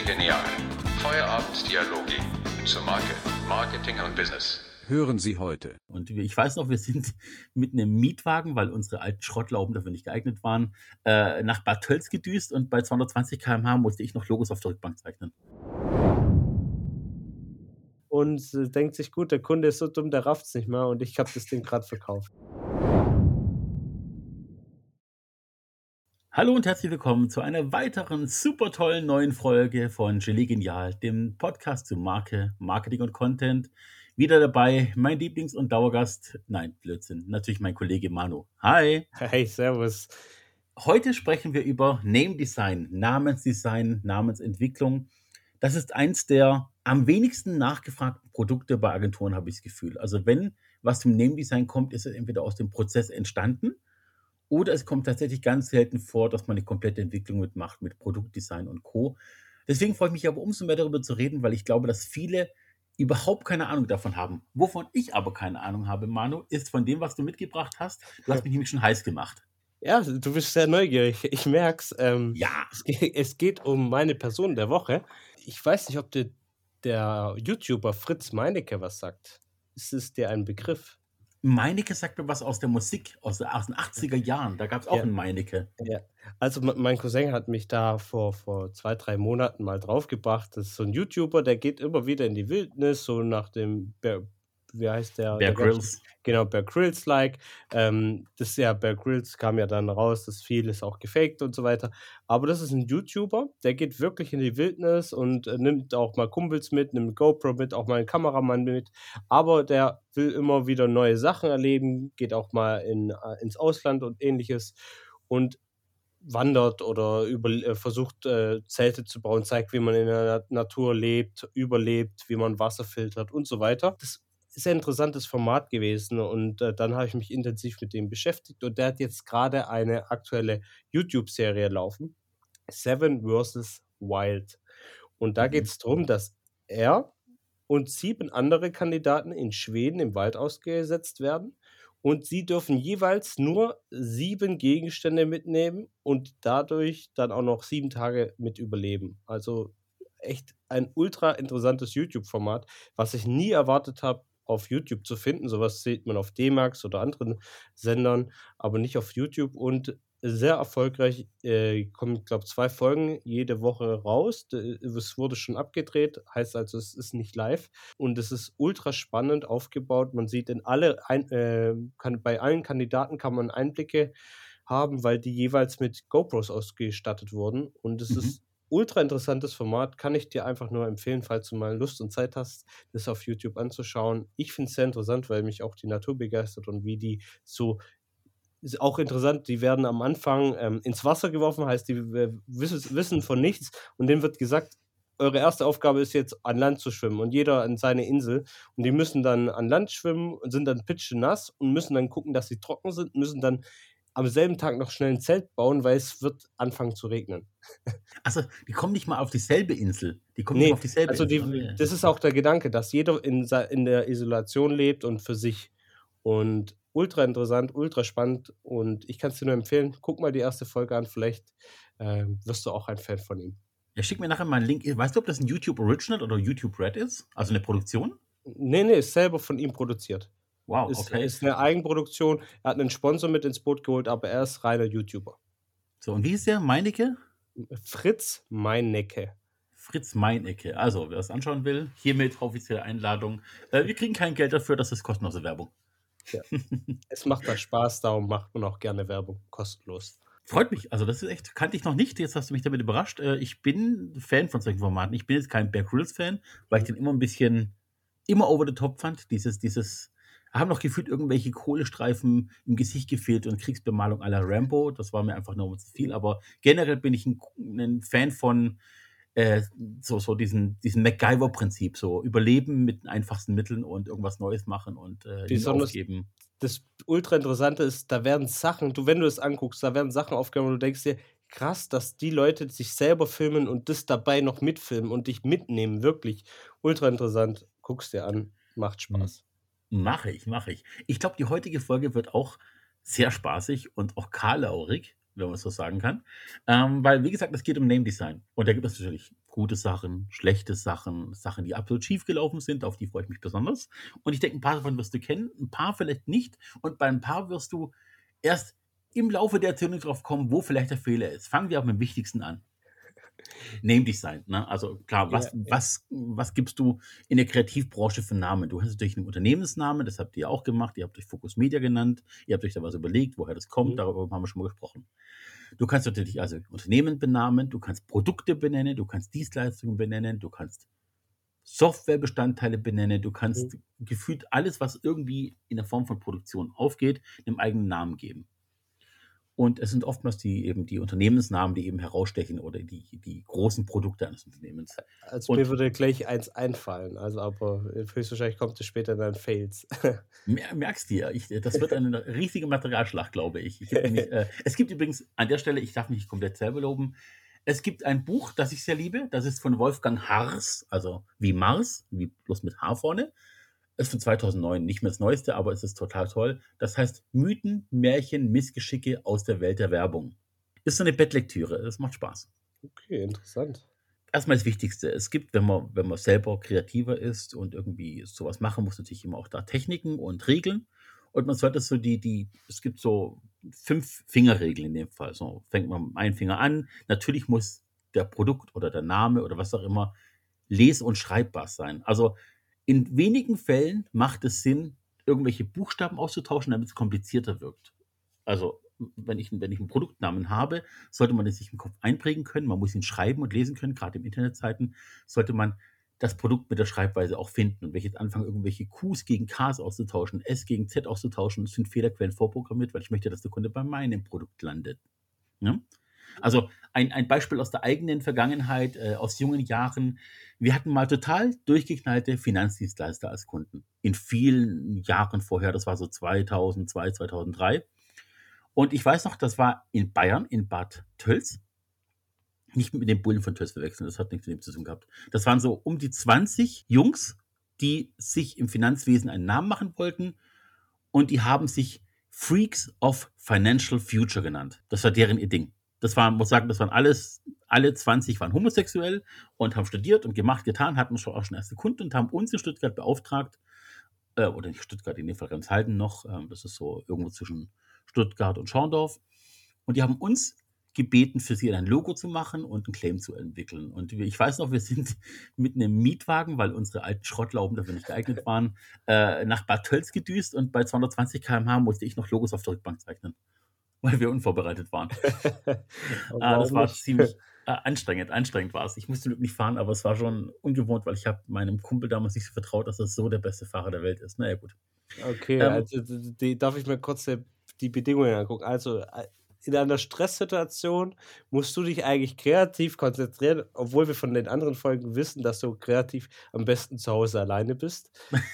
Genial. Feierabenddialoge zur Marke, Marketing und Business. Hören Sie heute. Und ich weiß noch, wir sind mit einem Mietwagen, weil unsere alten Schrottlauben dafür nicht geeignet waren, äh, nach Bad Tölz gedüst und bei 220 km/h musste ich noch Logos auf der Rückbank zeichnen. Und äh, denkt sich, gut, der Kunde ist so dumm, der rafft es nicht mehr und ich habe das Ding gerade verkauft. Hallo und herzlich willkommen zu einer weiteren super tollen neuen Folge von Gelee Genial, dem Podcast zu Marke, Marketing und Content. Wieder dabei mein Lieblings- und Dauergast, nein, Blödsinn, natürlich mein Kollege Manu. Hi. Hey, servus. Heute sprechen wir über Name Design, Namensdesign, Namensentwicklung. Das ist eins der am wenigsten nachgefragten Produkte bei Agenturen, habe ich das Gefühl. Also wenn was zum Name Design kommt, ist es entweder aus dem Prozess entstanden oder es kommt tatsächlich ganz selten vor, dass man eine komplette Entwicklung mitmacht mit Produktdesign und Co. Deswegen freue ich mich aber umso mehr darüber zu reden, weil ich glaube, dass viele überhaupt keine Ahnung davon haben. Wovon ich aber keine Ahnung habe, Manu, ist von dem, was du mitgebracht hast. Du hast mich nämlich schon heiß gemacht. Ja, du bist sehr neugierig. Ich merk's. Ähm, Ja. es, geht, es geht um meine Person der Woche. Ich weiß nicht, ob dir der YouTuber Fritz Meinecke was sagt. Ist es dir ein Begriff? Meinecke sagt mir was aus der Musik, aus, den 80er Jahren. Da gab es auch Ja. einen Meinecke. Ja. Also me- mein Cousin hat mich da vor, vor zwei, drei Monaten mal draufgebracht. Das ist so ein YouTuber, der geht immer wieder in die Wildnis, so nach dem, wie heißt der? Bear der Grylls. Genau, Bear Grylls-like. Ähm, das ist ja, Bear Grylls kam ja dann raus, dass viel ist auch gefaked und so weiter. Aber das ist ein YouTuber, der geht wirklich in die Wildnis und äh, nimmt auch mal Kumpels mit, nimmt GoPro mit, auch mal einen Kameramann mit. Aber der will immer wieder neue Sachen erleben, geht auch mal in, äh, ins Ausland und ähnliches und wandert oder über, äh, versucht, äh, Zelte zu bauen, zeigt, wie man in der Na- Natur lebt, überlebt, wie man Wasser filtert und so weiter. Das ist ein interessantes Format gewesen und äh, dann habe ich mich intensiv mit dem beschäftigt und der hat jetzt gerade eine aktuelle YouTube-Serie laufen, Seven vs. Wild. Und da Mhm. geht es darum, dass er und sieben andere Kandidaten in Schweden im Wald ausgesetzt werden und sie dürfen jeweils nur sieben Gegenstände mitnehmen und dadurch dann auch noch sieben Tage mit überleben. Also echt ein ultra interessantes YouTube-Format, was ich nie erwartet habe, auf YouTube zu finden. Sowas sieht man auf D-Max oder anderen Sendern, aber nicht auf YouTube und sehr erfolgreich. Äh, kommen, glaube zwei Folgen jede Woche raus. Es wurde schon abgedreht, heißt also, es ist nicht live und es ist ultra spannend aufgebaut. Man sieht in alle, ein, äh, kann, bei allen Kandidaten kann man Einblicke haben, weil die jeweils mit GoPros ausgestattet wurden und es Mhm. ist ultra interessantes Format, kann ich dir einfach nur empfehlen, falls du mal Lust und Zeit hast, das auf YouTube anzuschauen. Ich finde es sehr interessant, weil mich auch die Natur begeistert und wie die so ist auch interessant, die werden am Anfang ähm, ins Wasser geworfen, heißt, die äh, wissen, wissen von nichts und denen wird gesagt, eure erste Aufgabe ist jetzt an Land zu schwimmen und jeder an seine Insel und die müssen dann an Land schwimmen und sind dann pitschenass und müssen dann gucken, dass sie trocken sind, müssen dann am selben Tag noch schnell ein Zelt bauen, weil es wird anfangen zu regnen. Also, die kommen nicht mal auf dieselbe Insel. Die kommen Nee, nicht mal auf dieselbe Also die, Insel. Das ist auch der Gedanke, dass jeder in, in der Isolation lebt und für sich. Und ultra interessant, ultra spannend. Und ich kann es dir nur empfehlen, guck mal die erste Folge an, vielleicht ähm, wirst du auch ein Fan von ihm. Ja, schick mir nachher mal einen Link. Weißt du, ob das ein YouTube Original oder YouTube Red ist? Also eine Produktion? Nee, nee, ist selber von ihm produziert. Wow, Ist, okay. ist eine Eigenproduktion. Er hat einen Sponsor mit ins Boot geholt, aber er ist reiner YouTuber. So, und wie ist der? Meinecke? Fritz Meinecke. Fritz Meinecke. Also, wer das anschauen will, hiermit offizielle Einladung. Äh, wir kriegen kein Geld dafür, das ist kostenlose Werbung. Es macht da Spaß, darum macht man auch gerne Werbung, kostenlos. Freut mich. Also, das ist echt, kannte ich noch nicht. Jetzt hast du mich damit überrascht. Äh, ich bin Fan von solchen Formaten. Ich bin jetzt kein Bear Grylls Fan, weil ich den immer ein bisschen, immer over the top fand. Dieses, dieses, haben noch gefühlt irgendwelche Kohlestreifen im Gesicht gefehlt und Kriegsbemalung la Rambo. Das war mir einfach nur zu viel. Aber generell bin ich ein, ein Fan von äh, so, so diesen, diesen MacGyver-Prinzip. So überleben mit den einfachsten Mitteln und irgendwas Neues machen und äh, Besonders- aufgeben. das ultra interessante ist, da werden Sachen, du, wenn du es anguckst, da werden Sachen aufgenommen und du denkst dir, krass, dass die Leute sich selber filmen und das dabei noch mitfilmen und dich mitnehmen, wirklich ultra interessant. Guck's dir an, macht Spaß. Mache ich, mache ich. Ich glaube, die heutige Folge wird auch sehr spaßig und auch karlaurig, wenn man so sagen kann. Ähm, weil, wie gesagt, es geht um Name Design. Und da gibt es natürlich Gute Sachen, schlechte Sachen, Sachen, die absolut schief gelaufen sind, auf die freue ich mich besonders. Und ich denke, ein paar davon wirst du kennen, ein paar vielleicht nicht. Und bei ein paar wirst du erst im Laufe der Erzählung drauf kommen, wo vielleicht der Fehler ist. Fangen wir auch mit dem Wichtigsten an. Name Design, ne? Also klar, was, Ja, ja. was, was gibst du in der Kreativbranche für Namen? Du hast natürlich einen Unternehmensnamen, das habt ihr auch gemacht, ihr habt euch Focus Media genannt, ihr habt euch da was überlegt, woher das kommt, Mhm. darüber haben wir schon mal gesprochen. Du kannst natürlich also Unternehmen benamen, du kannst Produkte benennen, du kannst Dienstleistungen benennen, du kannst Softwarebestandteile benennen, du kannst gefühlt alles, was irgendwie in der Form von Produktion aufgeht, einem eigenen Namen geben. Und es sind oftmals die eben die Unternehmensnamen, die eben herausstechen oder die, die großen Produkte eines Unternehmens. Also Und- mir würde gleich eins einfallen, also aber höchstwahrscheinlich kommt es später dann Fails. Mer- Merkst du ja, ich, das wird eine riesige Materialschlacht, glaube ich. ich nämlich, äh, es gibt übrigens an der Stelle, ich darf mich komplett selber loben, es gibt ein Buch, das ich sehr liebe, das ist von Wolfgang Hars, also wie Mars, wie bloß mit H vorne. Ist von 2009, nicht mehr das Neueste, aber es ist total toll. Das heißt Mythen, Märchen, Missgeschicke aus der Welt der Werbung. Ist so eine Bettlektüre, das macht Spaß. Okay, interessant. erstmal das Wichtigste. Es gibt, wenn man, wenn man selber kreativer ist und irgendwie sowas machen muss, natürlich immer auch da Techniken und Regeln. Und man sollte so die, die, es gibt so fünf Fingerregeln in dem Fall. So fängt man mit einem Finger an. Natürlich muss der Produkt oder der Name oder was auch immer les- und schreibbar sein. Also in wenigen Fällen macht es Sinn, irgendwelche Buchstaben auszutauschen, damit es komplizierter wirkt. Also wenn ich, wenn ich einen Produktnamen habe, sollte man das sich im Kopf einprägen können. Man muss ihn schreiben und lesen können. Gerade in Internetzeiten sollte man das Produkt mit der Schreibweise auch finden. Und wenn ich jetzt anfange, irgendwelche Qs gegen Ks auszutauschen, S gegen Z auszutauschen, sind Fehlerquellen vorprogrammiert, weil ich möchte, dass der Kunde bei meinem Produkt landet. Ja? Also ein, ein Beispiel aus der eigenen Vergangenheit, äh, aus jungen Jahren. Wir hatten mal total durchgeknallte Finanzdienstleister als Kunden. In vielen Jahren vorher, das war so 2002, 2003. Und ich weiß noch, das war in Bayern, in Bad Tölz. Nicht mit den Bullen von Tölz verwechseln, das hat nichts mit dem zu tun gehabt. Das waren so um die 20 Jungs, die sich im Finanzwesen einen Namen machen wollten. Und die haben sich Freaks of Financial Future genannt. Das war deren ihr Ding. Das waren, muss sagen, das waren alles, alle 20 waren homosexuell und haben studiert und gemacht, getan, hatten schon auch schon erste Kunden und haben uns in Stuttgart beauftragt, äh, oder nicht Stuttgart, in dem Fall ganz Halden noch, ähm, das ist so irgendwo zwischen Stuttgart und Schorndorf. Und die haben uns gebeten, für sie ein Logo zu machen und einen Claim zu entwickeln. Und ich weiß noch, wir sind mit einem Mietwagen, weil unsere alten Schrottlauben dafür nicht geeignet waren, äh, nach Bad Tölz gedüst und bei 220 km/h musste ich noch Logos auf der Rückbank zeichnen, weil wir unvorbereitet waren. Ah, das war ziemlich äh, anstrengend. Anstrengend war es. Ich musste nicht fahren, aber es war schon ungewohnt, weil ich habe meinem Kumpel damals nicht so vertraut, dass er so der beste Fahrer der Welt ist. Naja, gut. Okay, Ähm, also die, darf ich mir kurz die, Bedingungen angucken. Also äh, in einer Stresssituation musst du dich eigentlich kreativ konzentrieren, obwohl wir von den anderen Folgen wissen, dass du kreativ am besten zu Hause alleine bist.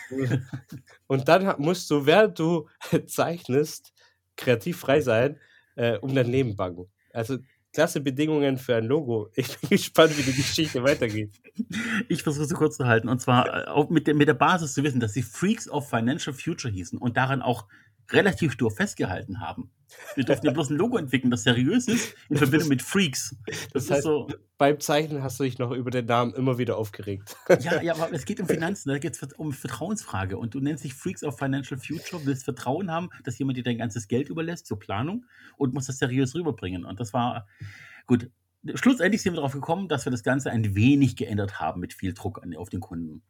Und dann musst du, während du zeichnest, kreativ frei sein, äh, um dein Leben bangen. Also klasse Bedingungen für ein Logo. Ich bin gespannt, wie die Geschichte weitergeht. Ich versuche es kurz zu halten. Und zwar äh, auch mit der, mit der Basis zu wissen, dass sie Freaks of Financial Future hießen und daran auch relativ stur festgehalten haben. Wir durften ja bloß ein Logo entwickeln, das seriös ist, in Verbindung mit Freaks. Das, Das heißt- so, Beim Zeichnen hast du dich noch über den Namen immer wieder aufgeregt. ja, ja, aber es geht um Finanzen, da geht es um Vertrauensfrage. Und du nennst dich Freaks of Financial Future, willst Vertrauen haben, dass jemand dir dein ganzes Geld überlässt zur Planung und musst das seriös rüberbringen. Und das war gut. Schlussendlich sind wir darauf gekommen, dass wir das Ganze ein wenig geändert haben mit viel Druck an, auf den Kunden.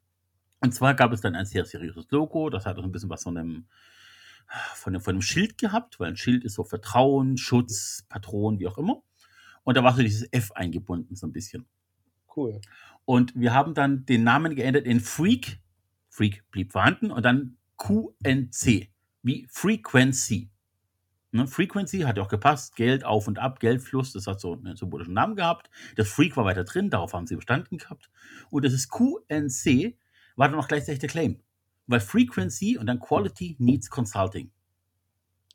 Und zwar gab es dann ein sehr seriöses Logo, das hat auch ein bisschen was von einem, von einem, von einem Schild gehabt, weil ein Schild ist so Vertrauen, Schutz, Patron, wie auch immer. Und da war so dieses F eingebunden, so ein bisschen. Cool. Und wir haben dann den Namen geändert in Freak. Freak blieb vorhanden und dann QNC, wie Frequency. Ne, Frequency hat ja auch gepasst, Geld auf und ab, Geldfluss, das hat so einen symbolischen Namen gehabt. Das Freak war weiter drin, darauf haben sie bestanden gehabt. Und das ist QNC, war dann auch gleichzeitig der Claim. Weil Frequency und dann Quality Needs Consulting.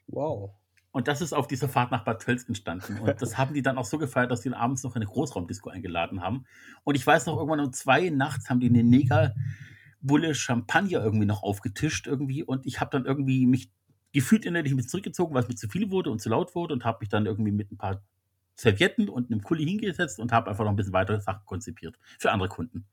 Wow. Und das ist auf dieser Fahrt nach Bad Tölz entstanden. Und das haben die dann auch so gefeiert, dass die abends noch in eine Großraumdisco eingeladen haben. Und ich weiß noch, irgendwann um zwei nachts haben die eine Negerbulle Champagner irgendwie noch aufgetischt irgendwie. Und ich habe dann irgendwie mich gefühlt innerlich mit zurückgezogen, weil es mir zu viel wurde und zu laut wurde und habe mich dann irgendwie mit ein paar Servietten und einem Kuli hingesetzt und habe einfach noch ein bisschen weitere Sachen konzipiert für andere Kunden.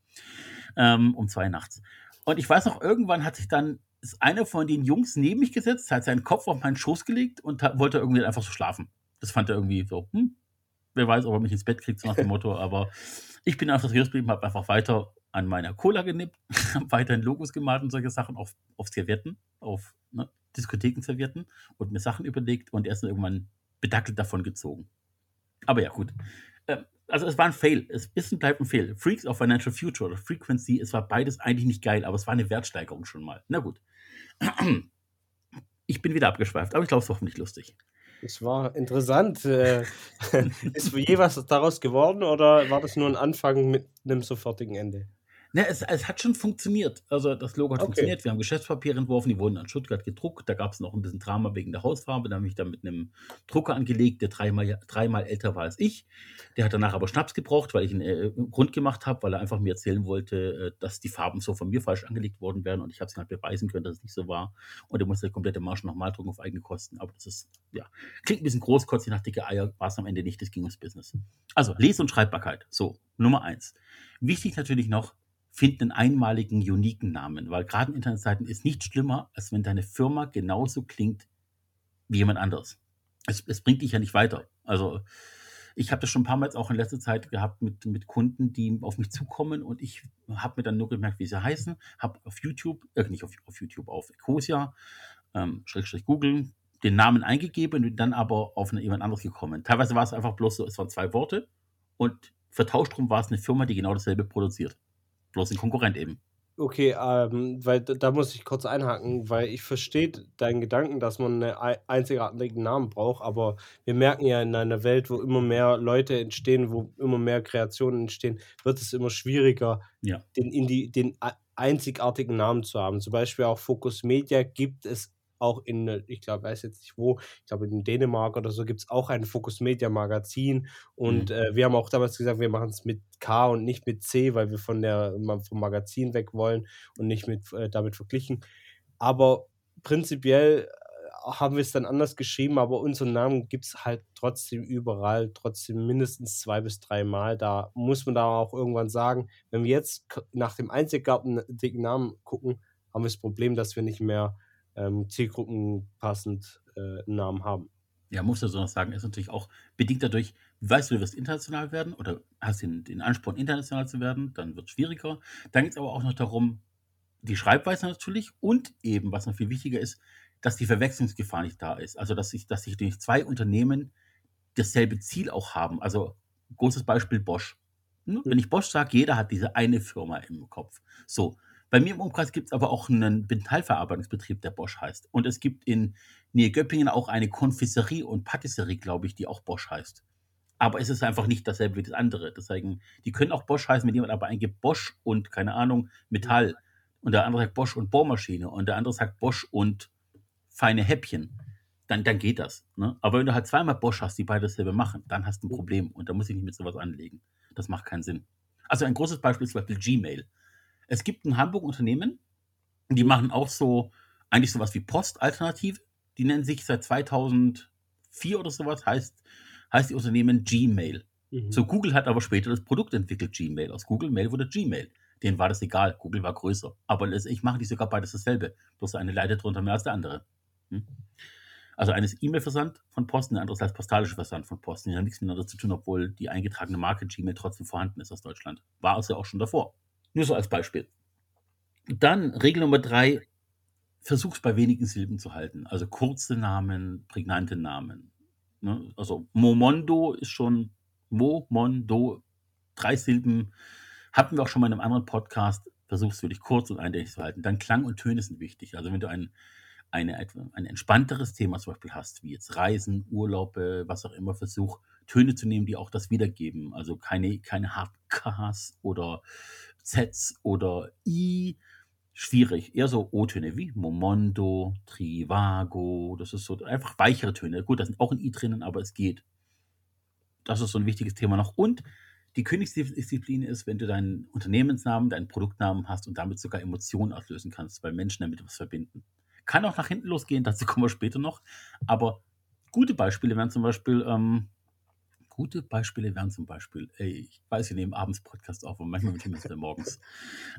Ähm, um zwei nachts. Und ich weiß noch, irgendwann hat sich dann einer von den Jungs neben mich gesetzt, hat seinen Kopf auf meinen Schoß gelegt und hat, wollte irgendwie einfach so schlafen. Das fand er irgendwie so, hm, wer weiß, ob er mich ins Bett kriegt, so nach dem Motto, aber ich bin einfach seriös geblieben, habe einfach weiter an meiner Cola genippt, habe weiterhin Logos gemalt und solche Sachen auf, auf Servietten, auf ne, Diskothekenservietten und mir Sachen überlegt und erst irgendwann bedackelt davon gezogen. Aber ja, gut. Ähm, also es war ein Fail. Es ist und bleibt ein Fail. Freaks of Financial Future oder Frequency, es war beides eigentlich nicht geil, aber es war eine Wertsteigerung schon mal. Na gut. Ich bin wieder abgeschweift, aber ich glaube, es war hoffentlich lustig. Es war interessant. Äh, ist je was daraus geworden oder war das nur ein Anfang mit einem sofortigen Ende? Ne, es, es hat schon funktioniert. Also das Logo hat Okay. funktioniert. Wir haben Geschäftspapiere entworfen, die wurden an Stuttgart gedruckt. Da gab es noch ein bisschen Drama wegen der Hausfarbe. Da habe ich dann mit einem Drucker angelegt, der dreimal, dreimal älter war als ich. Der hat danach aber Schnaps gebraucht, weil ich ihn äh, rund gemacht habe, weil er einfach mir erzählen wollte, äh, dass die Farben so von mir falsch angelegt worden wären. Und ich habe es halt beweisen können, dass es nicht so war. Und er musste die komplette Marsch nochmal drucken auf eigene Kosten. Aber das ist, ja, klingt ein bisschen großkotzig nach dicke Eier, war es am Ende nicht. Das ging ums Business. Also Les- und Schreibbarkeit. So, Nummer eins. Wichtig natürlich noch, find einen einmaligen, uniken Namen, weil gerade in Internetseiten ist nichts schlimmer, als wenn deine Firma genauso klingt wie jemand anderes. Es, es bringt dich ja nicht weiter. Also ich habe das schon ein paar Mal auch in letzter Zeit gehabt mit, mit Kunden, die auf mich zukommen und ich habe mir dann nur gemerkt, wie sie heißen, habe auf YouTube, äh, nicht auf, auf YouTube, auf Ecosia, ähm, Schrägstrich Google, den Namen eingegeben und dann aber auf eine, jemand anderes gekommen. Teilweise war es einfach bloß so, es waren zwei Worte und vertauscht drum war es eine Firma, die genau dasselbe produziert. Bloß ein Konkurrent eben. Okay, ähm, weil da, muss ich kurz einhaken, weil ich verstehe deinen Gedanken, dass man einen ei- einzigartigen Namen braucht, aber wir merken ja in einer Welt, wo immer mehr Leute entstehen, wo immer mehr Kreationen entstehen, wird es immer schwieriger, Ja. den, den ei- einzigartigen Namen zu haben. Zum Beispiel auch Focus Media gibt es auch in, äh, ich glaube, weiß jetzt nicht wo, ich glaube in Dänemark oder so gibt es auch ein Focus Media Magazin und Mhm. äh, wir haben auch damals gesagt, wir machen es mit K und nicht mit C, weil wir von der vom Magazin weg wollen und nicht mit äh, damit verglichen. Aber prinzipiell äh, haben wir es dann anders geschrieben, aber unseren Namen gibt es halt trotzdem überall, trotzdem mindestens zwei bis drei Mal. Da muss man da auch irgendwann sagen, wenn wir jetzt nach dem einzigartigen Namen gucken, haben wir das Problem, dass wir nicht mehr ähm, zielgruppenpassend äh, einen Namen haben. Ja, muss ja so noch sagen, ist natürlich auch bedingt dadurch, weißt du, du wirst international werden oder hast den, den Ansporn, international zu werden, dann wird es schwieriger. Dann geht es aber auch noch darum, die Schreibweise natürlich und eben, was noch viel wichtiger ist, dass die Verwechslungsgefahr nicht da ist. Also, dass sich, dass sich durch zwei Unternehmen dasselbe Ziel auch haben. Also, großes Beispiel Bosch. Wenn ich Bosch sage, jeder hat diese eine Firma im Kopf. So. Bei mir im Umkreis gibt es aber auch einen Metallverarbeitungsbetrieb, der Bosch heißt. Und es gibt in Nähe Göppingen auch eine Konfiserie und Patisserie, glaube ich, die auch Bosch heißt. Aber es ist einfach nicht dasselbe wie das andere. Deswegen, die können auch Bosch heißen, wenn jemand aber eingibt Bosch und, keine Ahnung, Metall. Und der andere sagt Bosch und Bohrmaschine. Und der andere sagt Bosch und feine Häppchen. Dann, dann geht das. Ne? Aber wenn du halt zweimal Bosch hast, die beide dasselbe machen, dann hast du ein Problem. Und da muss ich nicht mit sowas anlegen. Das macht keinen Sinn. Also ein großes Beispiel ist zum Beispiel Gmail. Es gibt in Hamburg Unternehmen, die machen auch so, eigentlich sowas wie Postalternative. Die nennen sich seit 2004 oder sowas, heißt, heißt die Unternehmen Gmail. Mhm. So, Google hat aber später das Produkt entwickelt, Gmail. Aus Google Mail wurde Gmail. Denen war das egal. Google war größer. Aber letztendlich machen die sogar beides dasselbe. Bloß eine leidet drunter mehr als der andere. Hm? Also eines E-Mail-Versand von Posten, der andere ist als postalischer Versand von Posten. Die haben nichts miteinander zu tun, obwohl die eingetragene Marke Gmail trotzdem vorhanden ist aus Deutschland. War also auch schon davor. Nur so als Beispiel. Dann Regel Nummer drei, versuch's bei wenigen Silben zu halten. Also kurze Namen, prägnante Namen. Ne? Also Momondo ist schon Momondo, drei Silben. Hatten wir auch schon mal in einem anderen Podcast. Versuch's wirklich kurz und eindeutig zu halten. Dann Klang und Töne sind wichtig. Also wenn du ein, eine, ein entspannteres Thema zum Beispiel hast, wie jetzt Reisen, Urlaube, was auch immer, versuch Töne zu nehmen, die auch das wiedergeben. Also keine, keine Hard-Ks oder Zs oder I. Schwierig. Eher so O-Töne wie Momondo, Trivago. Das ist so einfach weichere Töne. Gut, da sind auch ein I drinnen, aber es geht. Das ist so ein wichtiges Thema noch. Und die Königsdisziplin ist, wenn du deinen Unternehmensnamen, deinen Produktnamen hast und damit sogar Emotionen auslösen kannst, weil Menschen damit was verbinden. Kann auch nach hinten losgehen, dazu kommen wir später noch. Aber gute Beispiele wären zum Beispiel ähm, Gute Beispiele wären zum Beispiel, ey, ich weiß, wir nehmen abends Podcast auf und manchmal müssen wir morgens.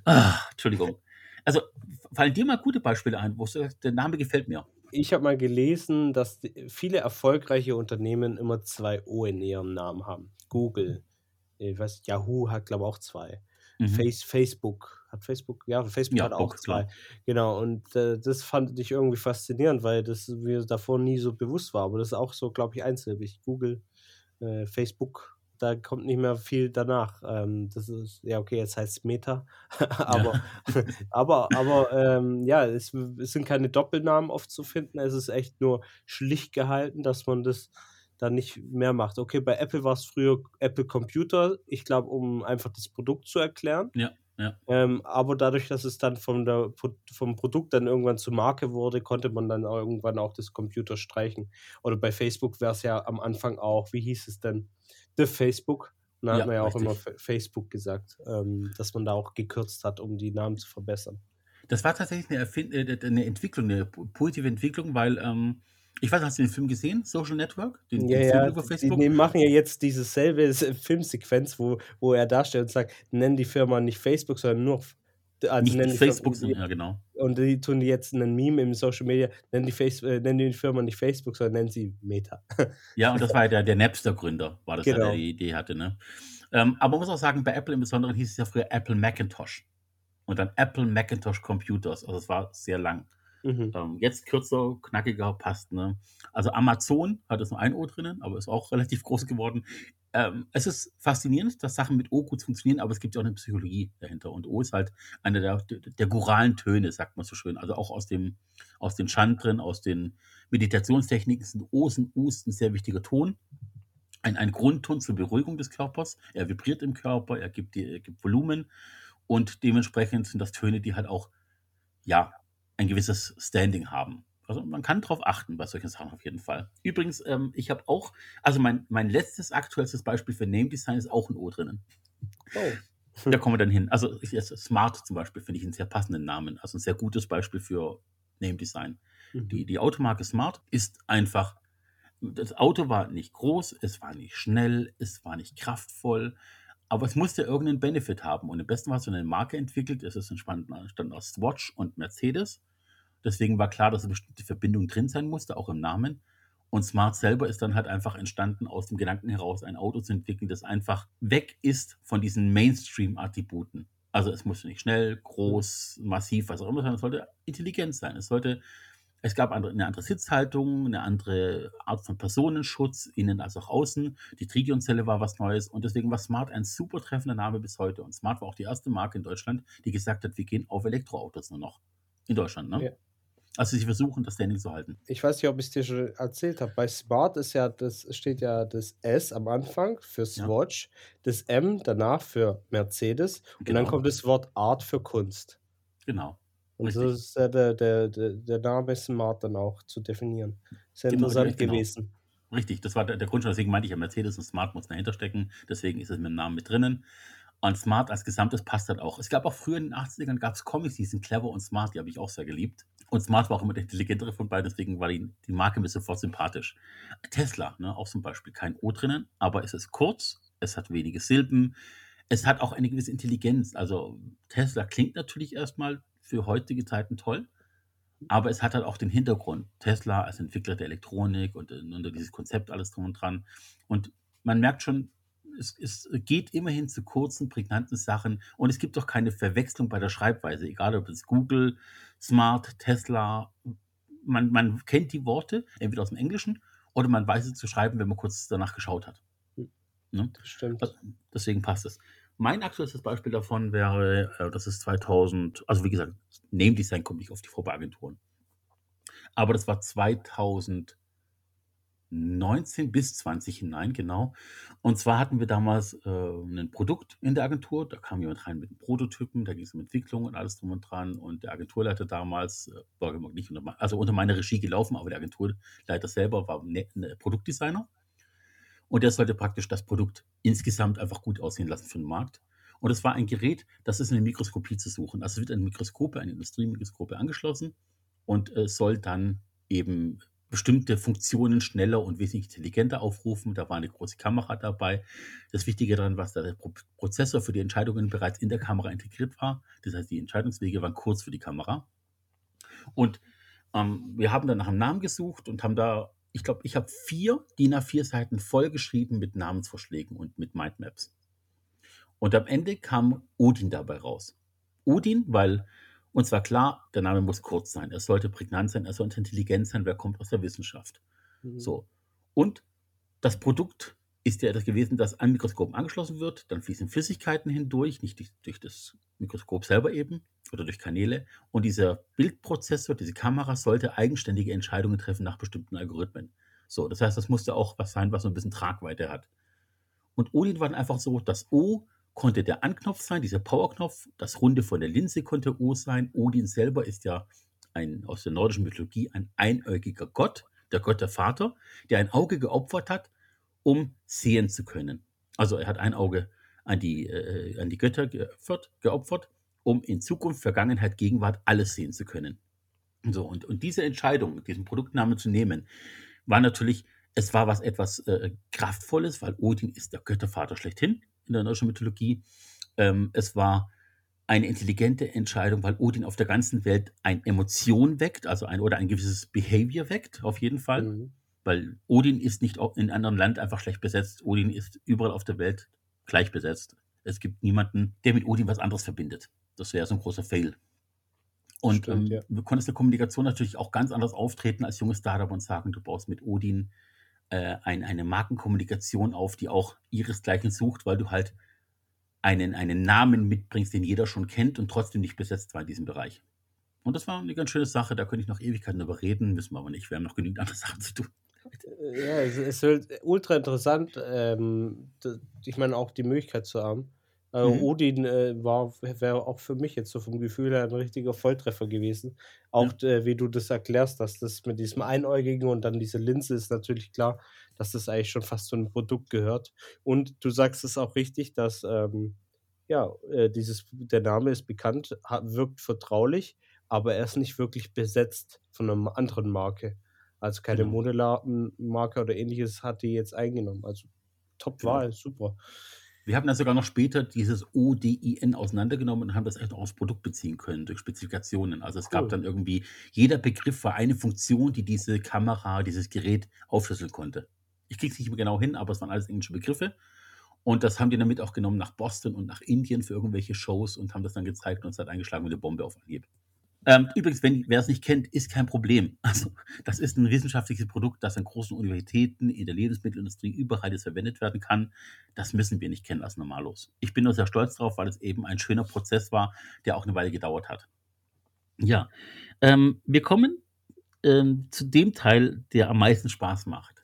Ah, Entschuldigung. Also fallen dir mal gute Beispiele ein, wo du der Name gefällt mir. Ich habe mal gelesen, dass viele erfolgreiche Unternehmen immer zwei O in ihrem Namen haben. Google, ich weiß, Yahoo hat glaube ich auch zwei. Mhm. Face, Facebook hat Facebook, ja, Facebook Ja, hat auch Bock, zwei. klar. Genau, und äh, das fand ich irgendwie faszinierend, weil das mir davor nie so bewusst war. Aber das ist auch so, glaube ich, einsilbig. Google, äh, Facebook, da kommt nicht mehr viel danach. Ähm, das ist, ja, okay, jetzt heißt es Meta, aber, aber, aber ähm, ja, es, es sind keine Doppelnamen oft zu finden. Es ist echt nur schlicht gehalten, dass man das dann nicht mehr macht. Okay, bei Apple war es früher Apple Computer, ich glaube, um einfach das Produkt zu erklären. Ja, ja. Ähm, aber dadurch, dass es dann von der, vom Produkt dann irgendwann zur Marke wurde, konnte man dann auch irgendwann auch das Computer streichen. Oder bei Facebook wäre es ja am Anfang auch, wie hieß es denn? The Facebook. Und da Ja, hat man ja auch richtig. immer Fa- Facebook gesagt, ähm, dass man da auch gekürzt hat, um die Namen zu verbessern. Das war tatsächlich eine, Erfind äh, eine Entwicklung, eine po- positive Entwicklung, weil ähm, ich weiß, hast du den Film gesehen, Social Network? Den, Ja, den ja, Film über die Facebook? nehmen- machen ja jetzt diese selbe Filmsequenz, wo, wo er darstellt und sagt, nennen die Firma nicht Facebook, sondern nur also Nicht nennen die Firma- Facebook, sondern, ja genau. Und die tun die jetzt einen Meme im Social Media, nennen die, Face, äh, nennen die Firma nicht Facebook, sondern nennen sie Meta. Ja, und das war ja der, der Napster-Gründer, war das Genau. der die Idee hatte. Ne? Ähm, aber man muss auch sagen, bei Apple im Besonderen hieß es ja früher Apple Macintosh. Und dann Apple Macintosh Computers. Also es war sehr lang. Mhm. Ähm, jetzt kürzer, knackiger, passt. Ne? Also Amazon hat es nur ein O drinnen, aber ist auch relativ groß geworden. Ähm, es ist faszinierend, dass Sachen mit O gut funktionieren, aber es gibt ja auch eine Psychologie dahinter. Und O ist halt einer der, der, guralen Töne, sagt man so schön. Also auch aus dem, aus den Chandren, aus den Meditationstechniken sind O's und U's ein sehr wichtiger Ton. Ein, ein Grundton zur Beruhigung des Körpers. Er vibriert im Körper, er gibt, er gibt Volumen und dementsprechend sind das Töne, die halt auch ja, ein gewisses Standing haben. Also man kann darauf achten bei solchen Sachen auf jeden Fall. Übrigens, ähm, ich habe auch, also mein, mein letztes aktuelles Beispiel für Name Design ist auch ein O drinnen. Oh. Da kommen wir dann hin. Also Smart zum Beispiel finde ich einen sehr passenden Namen. Also ein sehr gutes Beispiel für Name Design. Mhm. Die, die Automarke Smart ist einfach, das Auto war nicht groß, es war nicht schnell, es war nicht kraftvoll, aber es musste irgendeinen Benefit haben. Und im besten Fall so eine Marke entwickelt, es ist entstanden aus Swatch und Mercedes. Deswegen war klar, dass eine bestimmte Verbindung drin sein musste, auch im Namen. Und Smart selber ist dann halt einfach entstanden, aus dem Gedanken heraus ein Auto zu entwickeln, das einfach weg ist von diesen Mainstream-Attributen. Also es musste nicht schnell, groß, massiv, was auch immer sein. Es sollte intelligent sein. Es sollte, es gab eine andere Sitzhaltung, eine andere Art von Personenschutz, innen als auch außen. Die Tritium-Zelle war was Neues und deswegen war Smart ein super treffender Name bis heute. Und Smart war auch die erste Marke in Deutschland, die gesagt hat, wir gehen auf Elektroautos nur noch. In Deutschland, ne? Ja. Also sie versuchen, das Standing zu halten. Ich weiß nicht, ob ich es dir schon erzählt habe. Bei Smart ist ja das, steht ja das S am Anfang für Ja. Swatch, das M danach für Mercedes und dann Genau. kommt das Wort Art für Kunst. Genau. Und Richtig. so ist ja der, der, der, der Name Smart dann auch zu definieren. Sehr Genau, interessant genau. gewesen. Richtig, das war der, der Grund, deswegen meinte ich ja, Mercedes und Smart muss dahinter stecken, deswegen ist es mit dem Namen mit drinnen. Und Smart als Gesamtes passt halt auch. Es gab auch früher in den 80ern gab es Comics, die sind clever und smart, die habe ich auch sehr geliebt. Und Smart war auch immer der intelligentere von beiden, deswegen war die, die Marke mir sofort sympathisch. Tesla, ne, auch zum Beispiel kein O drinnen, aber es ist kurz, es hat wenige Silben, es hat auch eine gewisse Intelligenz. Also Tesla klingt natürlich erstmal für heutige Zeiten toll, aber es hat halt auch den Hintergrund. Tesla als Entwickler der Elektronik und, und dieses Konzept, alles drum und dran. Und man merkt schon, es, es geht immerhin zu kurzen, prägnanten Sachen und es gibt doch keine Verwechslung bei der Schreibweise, egal ob es Google, Smart, Tesla, man, man kennt die Worte, entweder aus dem Englischen oder man weiß es zu schreiben, wenn man kurz danach geschaut hat. Ne? Das stimmt. Also, deswegen passt es. Mein aktuelles Beispiel davon wäre, äh, das ist 2000, also wie gesagt, Name Design kommt nicht auf die Frau bei Agenturen. Aber das war 2019 bis 20 hinein, genau. Und zwar hatten wir damals äh, ein Produkt in der Agentur, da kam jemand rein mit einem Prototypen, da ging es um Entwicklung und alles drum und dran. Und der Agenturleiter damals, äh, war nicht unter, also unter meiner Regie gelaufen, aber der Agenturleiter selber war ein ein Produktdesigner. Und der sollte praktisch das Produkt insgesamt einfach gut aussehen lassen für den Markt. Und es war ein Gerät, das ist in der Mikroskopie zu suchen. Also wird eine Mikroskope, eine Industriemikroskope angeschlossen und äh, soll dann eben bestimmte Funktionen schneller und wesentlich intelligenter aufrufen. Da war eine große Kamera dabei. Das Wichtige daran war, dass der Pro Prozessor für die Entscheidungen bereits in der Kamera integriert war. Das heißt, die Entscheidungswege waren kurz für die Kamera. Und ähm, wir haben dann nach einem Namen gesucht und haben da, ich glaube, ich habe vier DIN A4 Seiten vollgeschrieben mit Namensvorschlägen und mit Mindmaps. Und am Ende kam Odin dabei raus. Odin, weil und zwar klar, der Name muss kurz sein, er sollte prägnant sein, er sollte intelligent sein, wer kommt aus der Wissenschaft. Mhm. So. Und das Produkt ist ja das gewesen, das an Mikroskop angeschlossen wird, dann fließen Flüssigkeiten hindurch, nicht durch, durch das Mikroskop selber eben oder durch Kanäle. Und dieser Bildprozessor, diese Kamera sollte eigenständige Entscheidungen treffen nach bestimmten Algorithmen. So, das heißt, das musste auch was sein, was so ein bisschen Tragweite hat. Und Odin war dann einfach so, das O konnte der Anknopf sein, dieser Powerknopf. Das Runde von der Linse konnte O sein. Odin selber ist ja ein, aus der nordischen Mythologie ein einäugiger Gott, der Gott der Vater, der ein Auge geopfert hat, um sehen zu können. Also er hat ein Auge an die, äh, an die Götter geopfert, geopfert, um in Zukunft, Vergangenheit, Gegenwart alles sehen zu können. So, und, und diese Entscheidung, diesen Produktnamen zu nehmen, war natürlich, es war was etwas äh, Kraftvolles, weil Odin ist der Göttervater schlechthin in der nordischen Mythologie. Ähm, es war eine intelligente Entscheidung, weil Odin auf der ganzen Welt eine Emotion weckt, also ein oder ein gewisses Behavior weckt, auf jeden Fall. Mhm. Weil Odin ist nicht in einem anderen Land einfach schlecht besetzt. Odin ist überall auf der Welt gleich besetzt. Es gibt niemanden, der mit Odin was anderes verbindet. Das wäre so ein großer Fail. Und Stimmt, ähm, ja. du konntest der Kommunikation natürlich auch ganz anders auftreten als junges Startup und sagen, du baust mit Odin äh, ein, eine Markenkommunikation auf, die auch ihresgleichen sucht, weil du halt einen, einen Namen mitbringst, den jeder schon kennt und trotzdem nicht besetzt war in diesem Bereich. Und das war eine ganz schöne Sache, da könnte ich noch Ewigkeiten darüber reden, müssen wir aber nicht, wir haben noch genügend andere Sachen zu tun. Ja, es halt ultra interessant, ähm, ich meine auch die Möglichkeit zu haben. Äh, mhm. Odin äh, wäre auch für mich jetzt so vom Gefühl her ein richtiger Volltreffer gewesen. Auch ja. äh, wie du das erklärst, dass das mit diesem Einäugigen und dann diese Linse ist natürlich klar, dass das eigentlich schon fast zu einem Produkt gehört. Und du sagst es auch richtig, dass ähm, ja, äh, dieses, der Name ist bekannt, hat, wirkt vertraulich, aber er ist nicht wirklich besetzt von einer anderen Marke. Also keine genau. Modemarke oder ähnliches hat die jetzt eingenommen. Also Top-Wahl, genau. super. Wir haben dann sogar noch später dieses ODIN auseinandergenommen und haben das echt auch aufs Produkt beziehen können durch Spezifikationen. Also es gab dann irgendwie, jeder Begriff war eine Funktion, die diese Kamera, dieses Gerät aufschlüsseln konnte. Ich kriege es nicht mehr genau hin, aber es waren alles englische Begriffe. Und das haben die damit auch genommen nach Boston und nach Indien für irgendwelche Shows und haben das dann gezeigt und es hat eingeschlagen wie eine Bombe auf Anhieb. Ähm, übrigens, wenn, wer es nicht kennt, ist kein Problem. Also, das ist ein wissenschaftliches Produkt, das an großen Universitäten, in der Lebensmittelindustrie, überall jetzt verwendet werden kann. Das müssen wir nicht kennen als normallos. Ich bin nur sehr stolz darauf, weil es eben ein schöner Prozess war, der auch eine Weile gedauert hat. Ja, ähm, wir kommen ähm, zu dem Teil, der am meisten Spaß macht.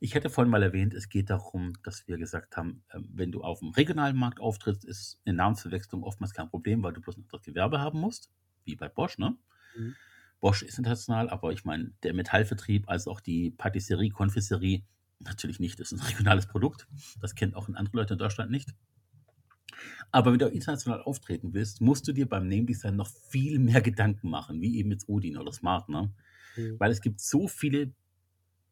Ich hätte vorhin mal erwähnt, es geht darum, dass wir gesagt haben, ähm, wenn du auf dem regionalen Markt auftrittst, ist eine Namensverwechslung oftmals kein Problem, weil du bloß noch das Gewerbe haben musst wie bei Bosch, ne? Mhm. Bosch ist international, aber ich meine, der Metallvertrieb, als auch die Patisserie, Konfiserie, natürlich nicht. Das ist ein regionales Produkt. Das kennt auch andere Leute in Deutschland nicht. Aber wenn du international auftreten willst, musst du dir beim Name Design noch viel mehr Gedanken machen, wie eben jetzt Odin oder Smart, ne? Mhm. Weil es gibt so viele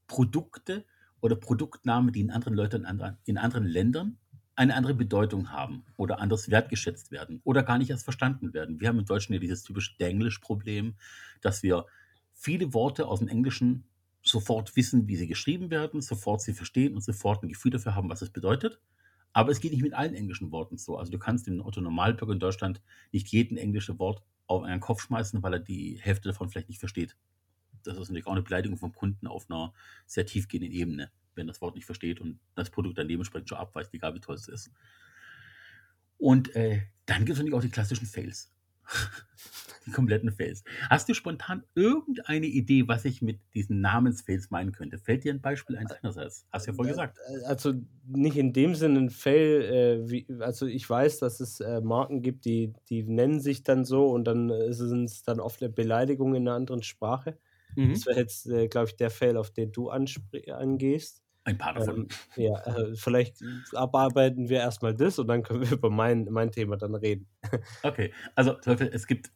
Produkte oder Produktnamen, die in anderen Leuten, in anderen Ländern eine andere Bedeutung haben oder anders wertgeschätzt werden oder gar nicht erst verstanden werden. Wir haben im Deutschen ja dieses typische Denglisch-Problem, dass wir viele Worte aus dem Englischen sofort wissen, wie sie geschrieben werden, sofort sie verstehen und sofort ein Gefühl dafür haben, was es bedeutet. Aber es geht nicht mit allen englischen Worten so. Also du kannst dem Otto Normalbürger in Deutschland nicht jeden englischen Wort auf einen Kopf schmeißen, weil er die Hälfte davon vielleicht nicht versteht. Das ist natürlich auch eine Beleidigung vom Kunden auf einer sehr tiefgehenden Ebene wenn das Wort nicht versteht und das Produkt dann dementsprechend schon abweist, egal wie toll es ist. Und äh, dann gibt es natürlich auch die klassischen Fails. die kompletten Fails. Hast du spontan irgendeine Idee, was ich mit diesen Namensfails meinen könnte? Fällt dir ein Beispiel ein deinerseits? Hast du ja vorher gesagt. Äh, also nicht in dem Sinne ein Fail, äh, wie, also ich weiß, dass es äh, Marken gibt, die, die nennen sich dann so und dann äh, sind es dann oft eine Beleidigung in einer anderen Sprache. Mhm. Das wäre jetzt, äh, glaube ich, der Fail, auf den du angehst. Ein paar davon. Ähm, ja, äh, vielleicht abarbeiten wir erstmal das und dann können wir über mein, mein Thema dann reden. Okay, also es gibt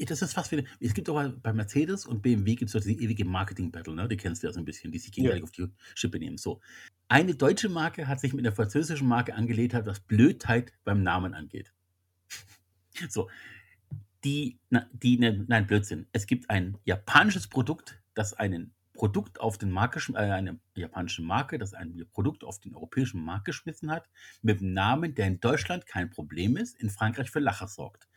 Das ist fast wie, es gibt aber bei Mercedes und BMW gibt es diese ewige Marketing-Battle, ne? Die kennst du ja so ein bisschen, die sich gegenseitig auf die Schippe nehmen. So. Eine deutsche Marke hat sich mit einer französischen Marke angelegt, was Blödheit beim Namen angeht. So. Die, die, ne, nein, Blödsinn. Es gibt ein japanisches Produkt, das einen Produkt auf den markischen, äh, eine japanische Marke, das ein Produkt auf den europäischen Markt geschmissen hat, mit einem Namen, der in Deutschland kein Problem ist, in Frankreich für Lacher sorgt.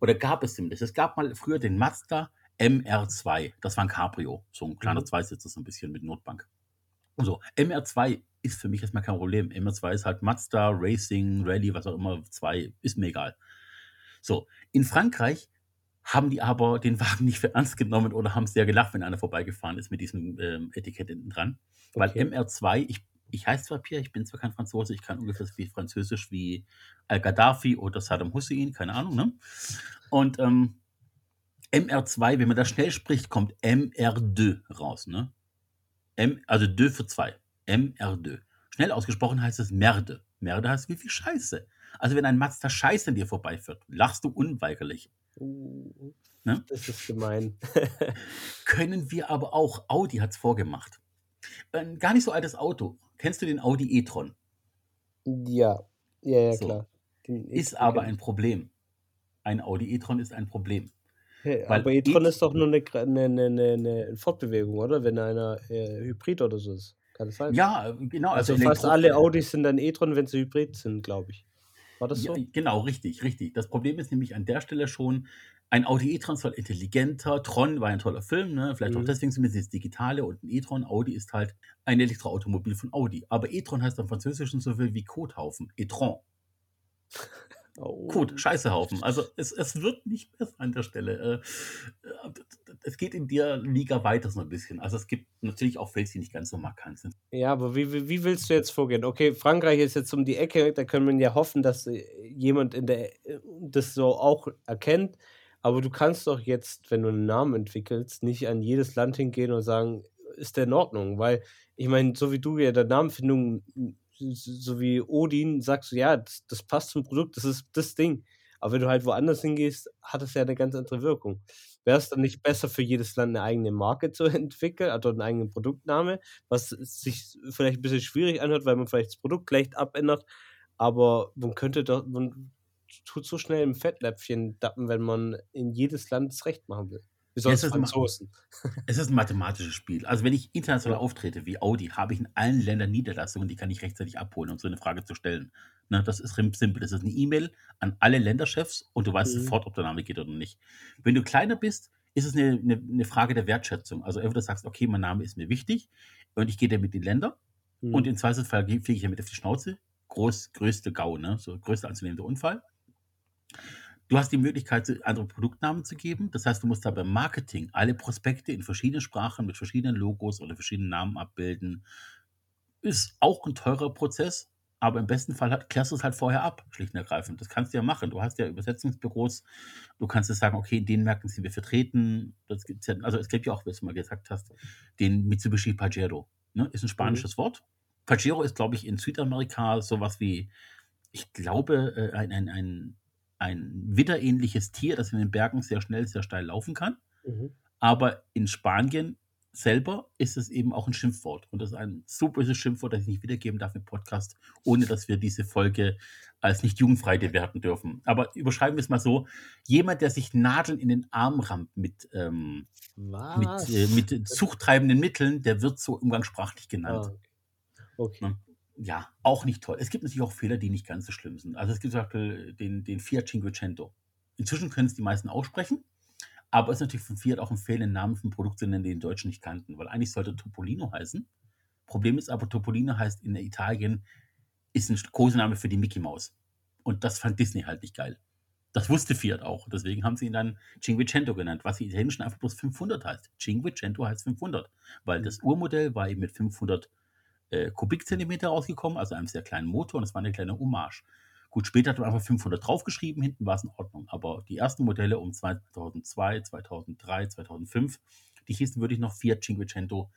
Oder gab es zumindest. Es gab mal früher den Mazda MR2. Das war ein Cabrio. So ein kleiner Mhm. Zweisitzer, so ein bisschen mit Notbank. So, MR2 ist für mich erstmal kein Problem. MR2 ist halt Mazda, Racing, Rally, was auch immer, 2, ist mir egal. So, in Frankreich haben die aber den Wagen nicht für ernst genommen oder haben sehr gelacht, wenn einer vorbeigefahren ist mit diesem ähm, Etikett hinten dran. Weil Okay. MR2, ich, ich heiße zwar Pierre, ich bin zwar kein Franzose, ich kann ungefähr so viel Französisch wie Al-Gaddafi oder Saddam Hussein, keine Ahnung, ne? Und ähm, MR2, wenn man da schnell spricht, kommt MR2 raus, ne? M, also 2 für 2. MR2. Schnell ausgesprochen heißt es Merde. Merde heißt wie viel Scheiße. Also wenn ein Mazda Scheiße an dir vorbeifährt, lachst du unweigerlich. Uh, Ne? Das ist gemein. Können wir aber auch. Audi hat es vorgemacht. Ein gar nicht so altes Auto. Kennst du den Audi e-tron? ja, ja, ja, So. klar. Den Ist e-tron aber ein. Problem. Ein Audi e-tron ist ein Problem. Hey, aber e-tron e- ist doch nur eine, eine, eine, eine, Fortbewegung, oder? Wenn einer äh, Hybrid oder so ist. Kann das sein? Ja, genau. Also, Also, fast alle Audis sind dann e-tron, wenn sie Hybrid sind, glaube ich. War das Ja, so? genau, richtig, richtig. Das Problem ist nämlich an der Stelle schon, ein Audi e-tron soll intelligenter, Tron war ein toller Film, ne? vielleicht auch Mhm. deswegen zumindest das Digitale und ein e-tron, Audi ist halt ein Elektroautomobil von Audi. Aber e-tron heißt im Französischen so viel wie Kothaufen, e-tron. Oh. Kot, Scheißehaufen. Also es, es wird nicht besser an der Stelle. Es geht in der Liga weiter so ein bisschen. Also es gibt natürlich auch Fels, die nicht ganz so markant sind. Ja, aber wie, wie, wie willst du jetzt vorgehen? Okay, Frankreich ist jetzt um die Ecke, da können wir ja hoffen, dass äh, jemand in der äh, das so auch erkennt. Aber du kannst doch jetzt, wenn du einen Namen entwickelst, nicht an jedes Land hingehen und sagen, ist der in Ordnung? Weil, ich meine, so wie du ja der Namenfindung, so wie Odin, sagst du, ja, das, das passt zum Produkt, das ist das Ding. Aber wenn du halt woanders hingehst, hat es ja eine ganz andere Wirkung. Wäre es dann nicht besser für jedes Land eine eigene Marke zu entwickeln, also einen eigenen Produktname, was sich vielleicht ein bisschen schwierig anhört, weil man vielleicht das Produkt leicht abändert, aber man könnte doch, man tut so schnell im Fettnäpfchen dappen, wenn man in jedes Land das Recht machen will. Ja, es ist immer- Franzosen. Es ist ein mathematisches Spiel. Also wenn ich international Ja. auftrete wie Audi, habe ich in allen Ländern Niederlassungen, die kann ich rechtzeitig abholen, um so eine Frage zu stellen. Ne, das ist simpel. Das ist eine E-Mail an alle Länderchefs und du weißt Mhm. sofort, ob der Name geht oder nicht. Wenn du kleiner bist, ist es eine, eine, eine Frage der Wertschätzung. Also entweder sagst, okay, mein Name ist mir wichtig und ich gehe damit in die Länder Mhm. und im Zweifelsfall ge- fliege ich damit auf die Schnauze. Groß, größte GAU, ne? so größter anzunehmender Unfall. Du hast die Möglichkeit, andere Produktnamen zu geben. Das heißt, du musst da beim Marketing alle Prospekte in verschiedenen Sprachen mit verschiedenen Logos oder verschiedenen Namen abbilden. Ist auch ein teurer Prozess, aber im besten Fall hat, klärst du es halt vorher ab, schlicht und ergreifend. Das kannst du ja machen. Du hast ja Übersetzungsbüros. Du kannst es sagen, okay, in den Märkten sind wir vertreten. Das gibt's ja, also es gibt ja auch, was du mal gesagt hast, den Mitsubishi Pajero. Ne? Ist ein spanisches Wort. Pajero ist, glaube ich, in Südamerika sowas wie, ich glaube, äh, ein, ein, ein, ein widderähnliches Tier, das in den Bergen sehr schnell, sehr steil laufen kann. Mhm. Aber in Spanien selber ist es eben auch ein Schimpfwort. Und das ist ein so böses Schimpfwort, das ich nicht wiedergeben darf im Podcast, ohne dass wir diese Folge als nicht jugendfrei bewerten dürfen. Aber überschreiben wir es mal so: jemand, der sich Nadeln in den Arm rammt mit, ähm, mit, äh, mit zuchttreibenden Mitteln, der wird so umgangssprachlich genannt. Ah, okay. Ne? Ja, auch nicht toll. Es gibt natürlich auch Fehler, die nicht ganz so schlimm sind. Also es gibt zum Beispiel den, den Fiat Cinquecento. Inzwischen können es die meisten aussprechen, aber es ist natürlich von Fiat auch ein Fehler, einen Namen ein Produkt zu nennen, den die Deutschen nicht kannten, weil eigentlich sollte Topolino heißen. Problem ist aber, Topolino heißt in Italien, ist ein Kosename für die Mickey Maus. Und das fand Disney halt nicht geil. Das wusste Fiat auch. Deswegen haben sie ihn dann Cinquecento genannt, was im Italienischen einfach bloß 500 heißt. Cinquecento heißt 500, weil das Urmodell war eben mit 500 äh, Kubikzentimeter rausgekommen, also einem sehr kleinen Motor und das war eine kleine Hommage. Gut, später hat man einfach 500 draufgeschrieben, hinten war es in Ordnung. Aber die ersten Modelle um 2002, 2003, 2005, die hießen wirklich noch Fiat Cinquecento,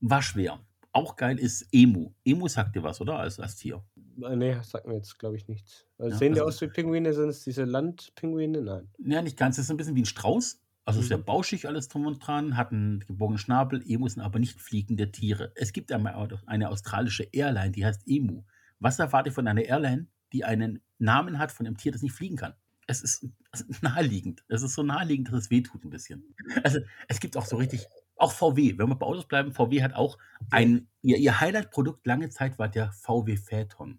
war schwer. Auch geil ist Emu. Emu sagt dir was, oder? Als, als Tier. Äh, nee, sagt mir jetzt, glaube ich, nichts. Also Ja, sehen die also- aus wie Pinguine? Sind es diese Landpinguine? Nein. Ja, nicht ganz. Das ist ein bisschen wie ein Strauß. Also Mhm. sehr bauschig alles drum und dran, hat einen gebogenen Schnabel. Emus sind aber nicht fliegende Tiere. Es gibt einmal auch eine australische Airline, die heißt Emu. Was erwarte ich von einer Airline, die einen Namen hat von einem Tier, das nicht fliegen kann? Es ist, es ist naheliegend. Es ist so naheliegend, dass es wehtut ein bisschen. Also es gibt auch so richtig, auch VW, wenn wir bei Autos bleiben, VW hat auch ein, ihr, ihr Highlight-Produkt lange Zeit war der VW Phaeton.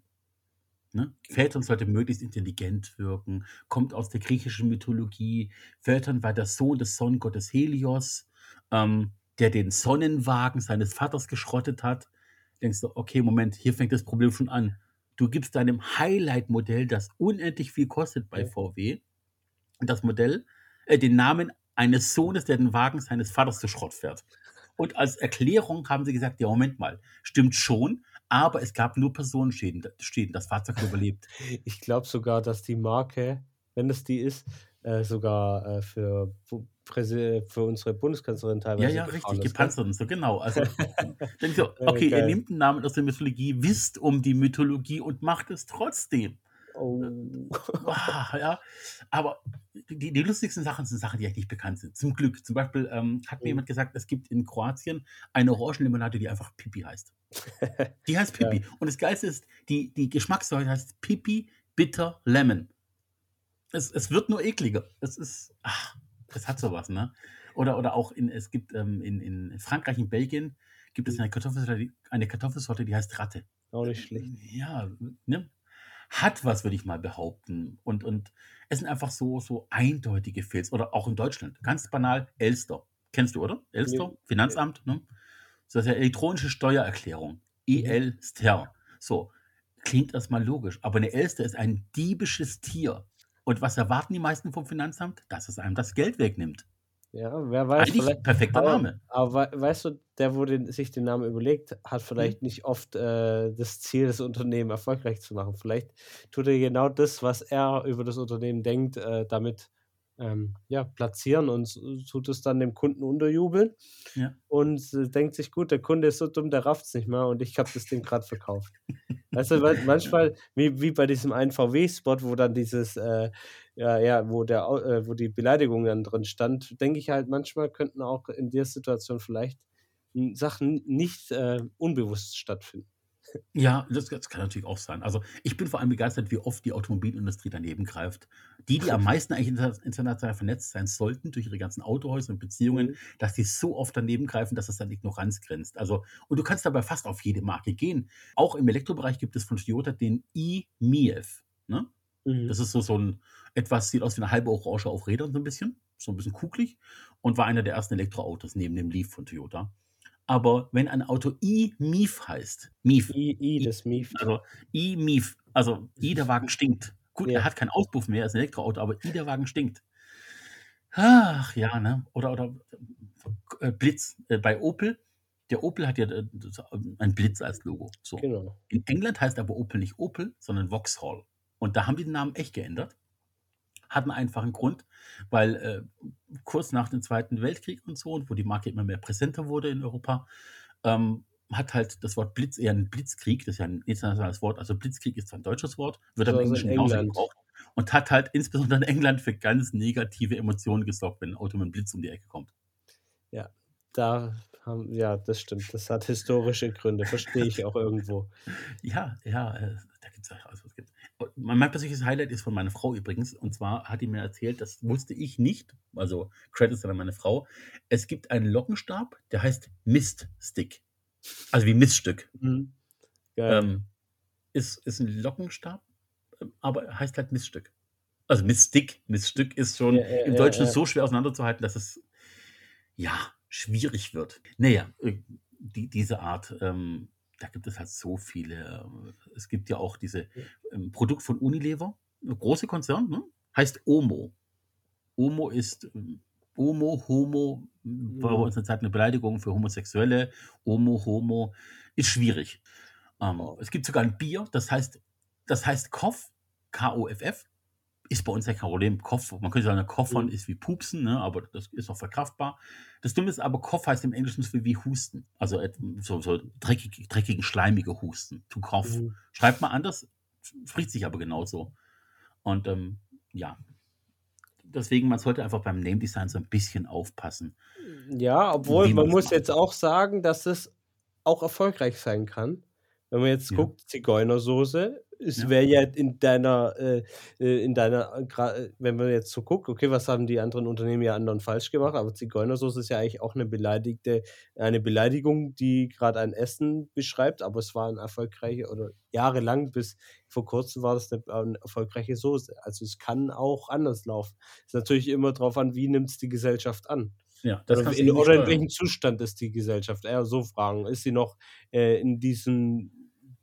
Ne? Phaeton sollte möglichst intelligent wirken, kommt aus der griechischen Mythologie. Phaeton war der Sohn des Sonnengottes Helios, ähm, der den Sonnenwagen seines Vaters geschrottet hat. Denkst du, okay, Moment, hier fängt das Problem schon an. Du gibst deinem Highlight-Modell, das unendlich viel kostet bei. VW, das Modell, äh, den Namen eines Sohnes, der den Wagen seines Vaters zu Schrott fährt. Und als Erklärung haben sie gesagt, ja, Moment mal, stimmt schon, aber es gab nur Personenschäden, Schäden, das Fahrzeug hat überlebt. Ich glaube sogar, dass die Marke, wenn es die ist, äh, sogar äh, für, für unsere Bundeskanzlerin Ja, teilweise ja, gefahren richtig, gepanzert und so, genau. Also, so, Ja, okay, ihr nehmt einen Namen aus der Mythologie, wisst um die Mythologie und macht es trotzdem. Oh. Ah, ja, aber die, die lustigsten Sachen sind Sachen, die eigentlich nicht bekannt sind. Zum Glück. Zum Beispiel ähm, hat mir Mhm. jemand gesagt, es gibt in Kroatien eine Orangenlimonade, die einfach Pipi heißt. Die heißt Pipi. Und das Geilste ist, die, die Geschmackssäure heißt Pipi Bitter Lemon. Es, es wird nur ekliger. Es ist, ach, es hat sowas, ne? Oder, oder auch in, es gibt ähm, in, in Frankreich, in Belgien, gibt es eine Kartoffelsorte, die, eine Kartoffelsorte, die heißt Ratte. Auch nicht schlecht. Ja, ne? Hat was, würde ich mal behaupten. Und, und es sind einfach so, so eindeutige Fails. Oder auch in Deutschland. Ganz banal, Elster. Kennst du, oder? Elster? Nee. Finanzamt, ne? So, das ist ja elektronische Steuererklärung. EL-Ster. So, klingt erstmal logisch. Aber eine Elster ist ein diebisches Tier. Und was erwarten die meisten vom Finanzamt? Dass es einem das Geld wegnimmt. Ja, wer weiß, Eigentlich perfekter Aber, Name. aber wei- weißt du, der, wo den, sich den Namen überlegt, hat Mhm. vielleicht nicht oft äh, das Ziel, das Unternehmen erfolgreich zu machen. Vielleicht tut er genau das, was er über das Unternehmen denkt, äh, damit ähm, ja, platzieren und tut es dann dem Kunden unterjubeln Ja. und äh, denkt sich, gut, der Kunde ist so dumm, der rafft es nicht mehr und ich habe das Ding gerade verkauft. Weißt du, manchmal, wie, wie bei diesem einen VW-Spot, wo dann dieses, äh, ja, ja, wo der, äh, wo die Beleidigung dann drin stand, denke ich halt, manchmal könnten auch in der Situation vielleicht Sachen nicht äh, unbewusst stattfinden. Ja, das, das kann natürlich auch sein. Also ich bin vor allem begeistert, wie oft die Automobilindustrie daneben greift. Die, die am meisten eigentlich inter- international vernetzt sein sollten durch ihre ganzen Autohäuser und Beziehungen, Mhm. dass die so oft daneben greifen, dass es an Ignoranz grenzt. Also, und du kannst dabei fast auf jede Marke gehen. Auch im Elektrobereich gibt es von Toyota den i-MiEV. Ne? Mhm. Das ist so, so ein, etwas, sieht aus wie eine halbe Orange auf Rädern so ein bisschen. So ein bisschen kugelig. Und war einer der ersten Elektroautos neben dem Leaf von Toyota. Aber wenn ein Auto i-MiEV heißt, MiEV, I, I, das Mief. also i-MiEV, also i, der Wagen stinkt. Gut, Ja. er hat keinen Auspuff mehr, er ist ein Elektroauto, aber i, der Wagen stinkt. Ach ja, ne? Oder, oder äh, Blitz äh, bei Opel. Der Opel hat ja äh, das- ein Blitz als Logo. So. Genau. In England heißt aber Opel nicht Opel, sondern Vauxhall. Und da haben die den Namen echt geändert. Hat einen einfachen Grund, weil äh, kurz nach dem Zweiten Weltkrieg und so, und wo die Marke immer mehr präsenter wurde in Europa, ähm, hat halt das Wort Blitz eher ein Blitzkrieg, das ist ja ein internationales Wort, also Blitzkrieg ist zwar ein deutsches Wort, wird Also Englischen in genauso England. gebraucht und hat halt insbesondere in England für ganz negative Emotionen gesorgt, wenn ein Auto mit einem Blitz um die Ecke kommt. Ja, da haben, ja, das stimmt. Das hat historische Gründe, verstehe ich auch irgendwo. Ja, ja, äh, da gibt's also es gibt. Mein persönliches Highlight ist von meiner Frau übrigens. Und zwar hat die mir erzählt, das wusste ich nicht, also Credits an meine Frau. Es gibt einen Lockenstab, der heißt Miststick. Also wie Miststück. Mhm. Ähm, ist, ist ein Lockenstab, ähm, aber heißt halt Miststück. Also Miststick, Miststück ist schon Ja, ja, im Deutschen ja. so schwer auseinanderzuhalten, dass es ja schwierig wird. Naja, äh, die, diese Art, ähm, da gibt es halt so viele. äh, Es gibt ja auch diese ähm, Produkt von Unilever, große Konzern, ne? heißt Omo. Omo ist ähm, Homo, Homo, war bei uns eine Zeit eine Beleidigung für Homosexuelle. Homo, Homo, ist schwierig. Ähm, es gibt sogar ein Bier, das heißt, das heißt Koff, K-O-F-F, ist bei uns ja kein Problem. Koff, man könnte sagen, Koffern Mhm. ist wie Pupsen, ne? aber das ist auch verkraftbar. Das Dumme ist aber, Koff heißt im Englischen so viel wie Husten. Also so, so dreckig, dreckigen, schleimige Husten. To cough. Mhm. Schreibt man anders, spricht sich aber genauso. Und ähm, ja, deswegen, man sollte einfach beim Name Design so ein bisschen aufpassen. Ja, obwohl man muss macht. jetzt auch sagen, dass es auch erfolgreich sein kann. Wenn man jetzt Ja. guckt, Zigeunersoße, es wäre ja in deiner, äh, äh, in deiner, äh, äh, wenn man jetzt so guckt, okay, was haben die anderen Unternehmen ja anderen falsch gemacht, aber Zigeunersoße ist ja eigentlich auch eine beleidigte, eine Beleidigung, die gerade ein Essen beschreibt, aber es war ein erfolgreiche oder jahrelang bis vor kurzem war das eine, eine erfolgreiche Soße. Also es kann auch anders laufen. Es ist natürlich immer darauf an, wie nimmt es die Gesellschaft an. Ja, das Oder in, oder in welchem Zustand ist die Gesellschaft? Eher so fragen. Ist sie noch äh, in diesem,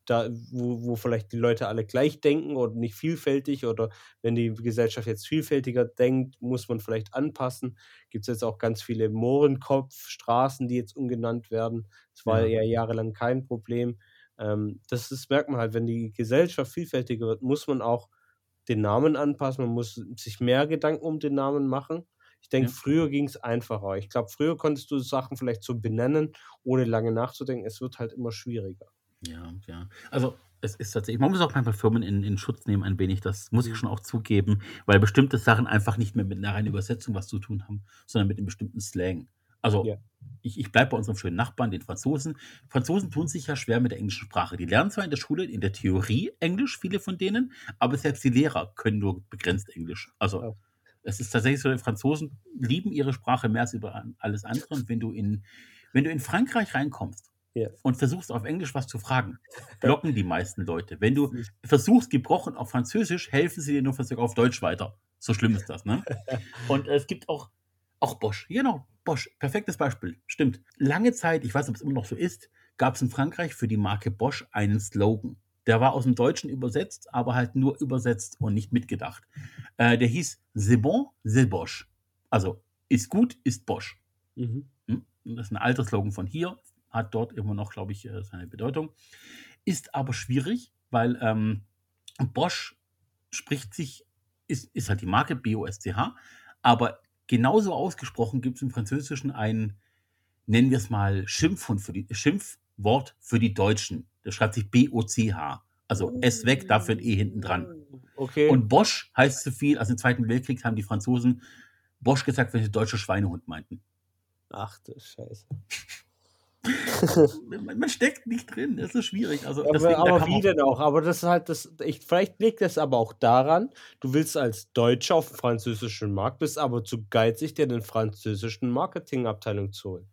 da, wo, wo vielleicht die Leute alle gleich denken oder nicht vielfältig? Oder wenn die Gesellschaft jetzt vielfältiger denkt, muss man vielleicht anpassen. Gibt es jetzt auch ganz viele Mohrenkopfstraßen, die jetzt umgenannt werden. Das war Ja. ja jahrelang kein Problem. Ähm, das ist, merkt man halt, wenn die Gesellschaft vielfältiger wird, muss man auch den Namen anpassen. Man muss sich mehr Gedanken um den Namen machen. Ich denke, Ja. früher ging es einfacher. Ich glaube, früher konntest du Sachen vielleicht so benennen, ohne lange nachzudenken. Es wird halt immer schwieriger. Ja, ja. Also es ist tatsächlich, man muss auch manchmal Firmen in, in Schutz nehmen, ein wenig, das muss ich schon auch zugeben, weil bestimmte Sachen einfach nicht mehr mit einer reinen Übersetzung was zu tun haben, sondern mit einem bestimmten Slang. Also Ja. ich, ich bleibe bei unserem schönen Nachbarn, den Franzosen. Franzosen tun sich ja schwer mit der englischen Sprache. Die lernen zwar in der Schule in der Theorie Englisch, viele von denen, aber selbst die Lehrer können nur begrenzt Englisch. Also Ja. es ist tatsächlich so, die Franzosen lieben ihre Sprache mehr als über alles andere. Und wenn du in, wenn du in Frankreich reinkommst Ja. und versuchst auf Englisch was zu fragen, blocken die meisten Leute. Wenn du versuchst gebrochen auf Französisch, helfen sie dir nur auf Deutsch weiter. So schlimm ist das, ne? Und es gibt auch, auch Bosch. Genau, Bosch. Perfektes Beispiel. Stimmt. Lange Zeit, ich weiß ob es immer noch so ist, gab es in Frankreich für die Marke Bosch einen Slogan. Der war aus dem Deutschen übersetzt, aber halt nur übersetzt und nicht mitgedacht. Äh, der hieß C'est bon, c'est Bosch. Also, ist gut, ist Bosch. Mhm. Hm? Das ist ein alter Slogan von hier, hat dort immer noch, glaube ich, äh, seine Bedeutung. Ist aber schwierig, weil ähm, Bosch spricht sich, ist, ist halt die Marke B-O-S-C-H, aber genauso ausgesprochen gibt es im Französischen ein, nennen wir es mal, Schimpfwort für die, Schimpfwort für die Deutschen. Das schreibt sich B-O-C-H. Also S weg, dafür ein E hinten dran. Okay. Und Bosch heißt so viel, also im Zweiten Weltkrieg haben die Franzosen Bosch gesagt, wenn sie deutsche Schweinehund meinten. Ach du Scheiße. Man, man steckt nicht drin, das ist schwierig. Also deswegen, Aber, wie denn auch? Aber das ist halt das. Ich, vielleicht liegt das aber auch daran, du willst als Deutscher auf dem französischen Markt, bist aber zu geizig, dir den französischen Marketingabteilung zu holen.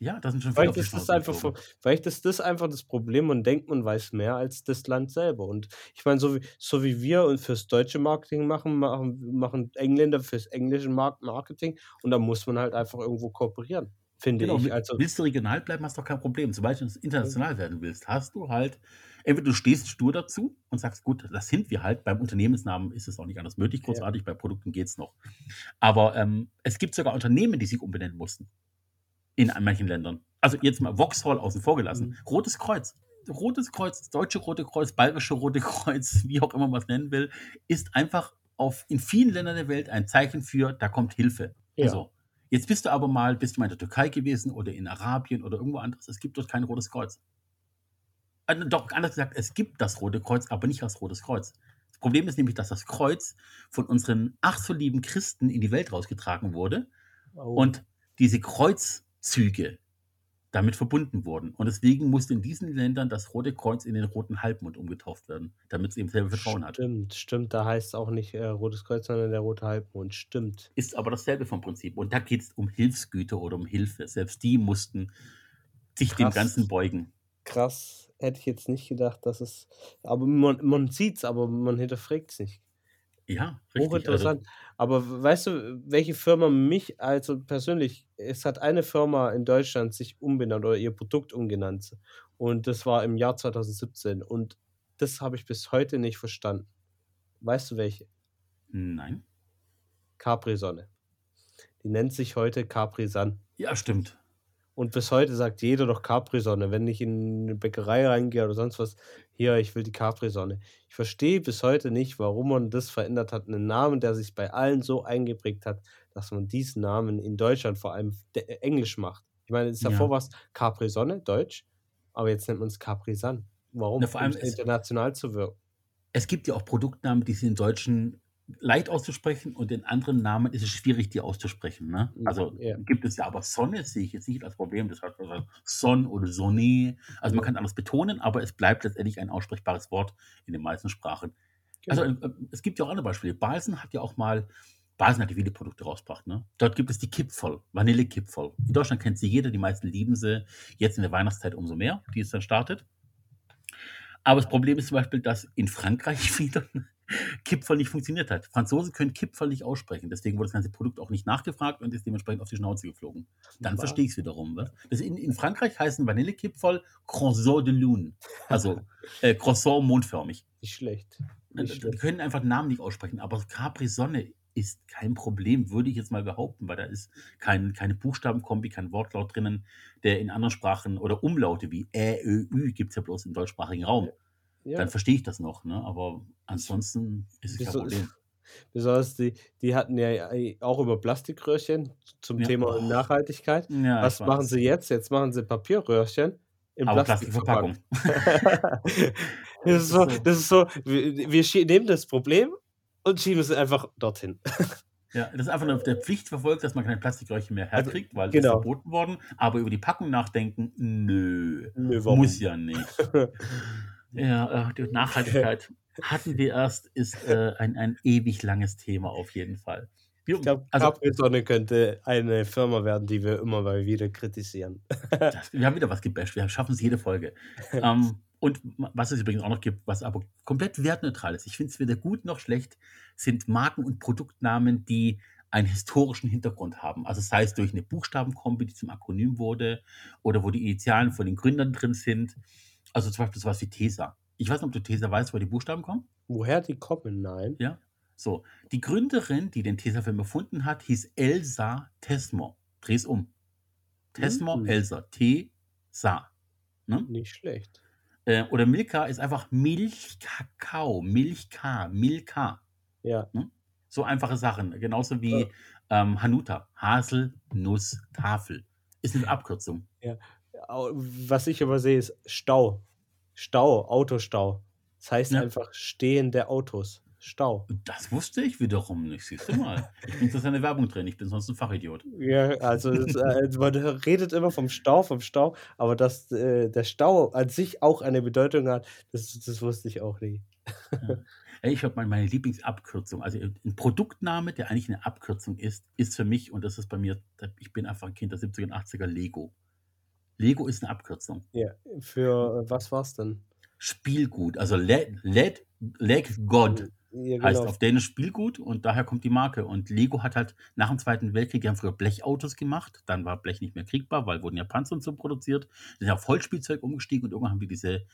ja, das sind schon viele Vielleicht ist, das einfach, vielleicht ist das einfach das Problem. Man denkt, man weiß mehr als das Land selber. Und ich meine, so wie, so wie wir und fürs deutsche Marketing machen, machen, machen Engländer fürs englische Markt Marketing. Und da muss man halt einfach irgendwo kooperieren, finde Genau, ich. Also, willst du regional bleiben, hast du doch kein Problem. Sobald du international werden willst, hast du halt, entweder du stehst stur dazu und sagst, gut, das sind wir halt. Beim Unternehmensnamen ist es auch nicht anders möglich, ja. großartig, bei Produkten geht es noch. Aber ähm, es gibt sogar Unternehmen, die sich umbenennen mussten. In manchen Ländern. Also jetzt mal Vauxhall außen vor gelassen. Mhm. Rotes Kreuz. Rotes Kreuz, das deutsche Rote Kreuz, bayerische Rote Kreuz, wie auch immer man es nennen will, ist einfach auf, in vielen Ländern der Welt ein Zeichen für, da kommt Hilfe. Ja. So. Jetzt bist du aber mal, bist du mal in der Türkei gewesen oder in Arabien oder irgendwo anderes. Es gibt dort kein Rotes Kreuz. Also, doch, anders gesagt, es gibt das Rote Kreuz, aber nicht als Rotes Kreuz. Das Problem ist nämlich, dass das Kreuz von unseren ach so lieben Christen in die Welt rausgetragen wurde Oh. und diese Kreuzzüge damit verbunden wurden. Und deswegen musste in diesen Ländern das Rote Kreuz in den Roten Halbmond umgetauft werden, damit es eben selber Vertrauen hat. Stimmt, stimmt. Da heißt es auch nicht äh, Rotes Kreuz, sondern der Rote Halbmond. Stimmt. Ist aber dasselbe vom Prinzip. Und da geht es um Hilfsgüter oder um Hilfe. Selbst die mussten sich dem Krass. Ganzen beugen. Krass. Hätte ich jetzt nicht gedacht, dass es. Aber man, man sieht es, aber man hinterfragt es nicht. Ja, richtig. Also, Hochinteressant. Aber weißt du, welche Firma mich, also persönlich, es hat eine Firma in Deutschland sich umbenannt oder ihr Produkt umgenannt. Und das war im Jahr 2017. Und das habe ich bis heute nicht verstanden. Weißt du welche? nein. Capri-Sonne. Die nennt sich heute Capri-Sun. Ja, stimmt. Und bis heute sagt jeder doch Capri-Sonne. Wenn ich in eine Bäckerei reingehe oder sonst was, hier, ich will die Capri-Sonne. Ich verstehe bis heute nicht, warum man das verändert hat. Einen Namen, der sich bei allen so eingeprägt hat, dass man diesen Namen in Deutschland vor allem de- Englisch macht. Ich meine, es ist davor Ja. was Capri-Sonne, Deutsch, aber jetzt nennt man es Capri-Sun. Warum? Na, vor allem Um es- international zu wirken. Es gibt ja auch Produktnamen, die sind in Deutschen leicht auszusprechen und in anderen Namen ist es schwierig, die auszusprechen. Ne? Also ja. gibt es ja, aber Sonne sehe ich jetzt nicht als Problem. Das heißt also Son oder Sonne. Also man kann anders betonen, aber es bleibt letztendlich ein aussprechbares Wort in den meisten Sprachen. Also Genau. äh, es gibt ja auch andere Beispiele. Balsen hat ja auch mal, Balsen hat ja viele Produkte rausgebracht. Ne? Dort gibt es die Kipferl, Vanillekipferl. In Deutschland kennt sie jeder, die meisten lieben sie. Jetzt in der Weihnachtszeit umso mehr, die es dann startet. Aber das Problem ist zum Beispiel, dass in Frankreich wieder Kipferl nicht funktioniert hat. Franzosen können Kipferl nicht aussprechen. Deswegen wurde das ganze Produkt auch nicht nachgefragt und ist dementsprechend auf die Schnauze geflogen. Dann Was? verstehe ich es wiederum. Was? Das in, in Frankreich heißen Vanillekipferl Croissant de Lune. Also äh, Croissant mondförmig. Nicht schlecht. Die Nicht schlecht. können einfach den Namen nicht aussprechen, aber Capri Sonne ist kein Problem, würde ich jetzt mal behaupten, weil da ist kein, keine Buchstabenkombi, kein Wortlaut drinnen, der in anderen Sprachen oder Umlaute wie Ä, Ö, Ü gibt es ja bloß im deutschsprachigen Raum. Ja. Dann verstehe ich das noch, ne? aber ansonsten ist es kein Problem. Besonders die, die hatten ja auch über Plastikröhrchen zum Ja. Thema. Nachhaltigkeit. Ja, Was machen sie jetzt? Jetzt machen sie Papierröhrchen in Aber Plastik Plastikverpackung. das, ist so, Das ist so. das wir, nehmen das Problem und schieben es einfach dorthin. Ja, das ist einfach nur der Pflicht verfolgt, dass man keine Plastikröhrchen mehr Also, herkriegt, weil das genau. ist verboten worden. Aber über die Packung nachdenken, nö, Nö, muss ja nicht. Ja, äh, die Nachhaltigkeit hatten wir erst, ist äh, ein, ein ewig langes Thema auf jeden Fall. Ich glaube, also, Capri-Sonne könnte eine Firma werden, die wir immer mal wieder kritisieren. das, wir haben wieder was gebasht, wir schaffen es jede Folge. ähm, und was es übrigens auch noch gibt, was aber komplett wertneutral ist, ich finde es weder gut noch schlecht, sind Marken und Produktnamen, die einen historischen Hintergrund haben. Also sei es durch eine Buchstabenkombi, die zum Akronym wurde, oder wo die Initialen von den Gründern drin sind. Also zum Beispiel sowas wie Tesa. Ich weiß nicht, ob du Tesa weißt, wo die Buchstaben kommen. Woher die kommen? Nein. Ja. So, die Gründerin, die den Tesafilm erfunden hat, hieß Elsa Tesmo. Dreh's um. Tesmo, Mhm. Elsa. T-Sa. Ne? Nicht schlecht. Äh, oder Milka ist einfach Milchkakao. Milchka. Milka. Ja. So einfache Sachen. Genauso wie ähm, Hanuta. Haselnusstafel. Ist eine Abkürzung. Au- Was ich aber sehe, ist Stau. Stau, Autostau. Das heißt Ja. einfach Stehen der Autos. Stau. Das wusste ich wiederum nicht. Siehst du mal. Ich bin zu seine Werbung drin. Ich bin sonst ein Fachidiot. Ja, also es, äh, man redet immer vom Stau, vom Stau, aber dass äh, der Stau an sich auch eine Bedeutung hat, das, das wusste ich auch nie. Ey, Ich habe meine Lieblingsabkürzung, also ein Produktname, der eigentlich eine Abkürzung ist, ist für mich, und das ist bei mir, ich bin einfach ein Kind der 70er und 80er, Lego. Lego ist eine Abkürzung. Ja, für äh, was war's denn? Spielgut, also Let, Let, Leg God Ja, heißt genau. auf Dänisch Spielgut und daher kommt die Marke. Und Lego hat halt nach dem Zweiten Weltkrieg, die haben früher Blechautos gemacht, dann war Blech nicht mehr kriegbar, weil wurden ja Panzer und so produziert, die sind auf Holzspielzeug umgestiegen und irgendwann haben die diese,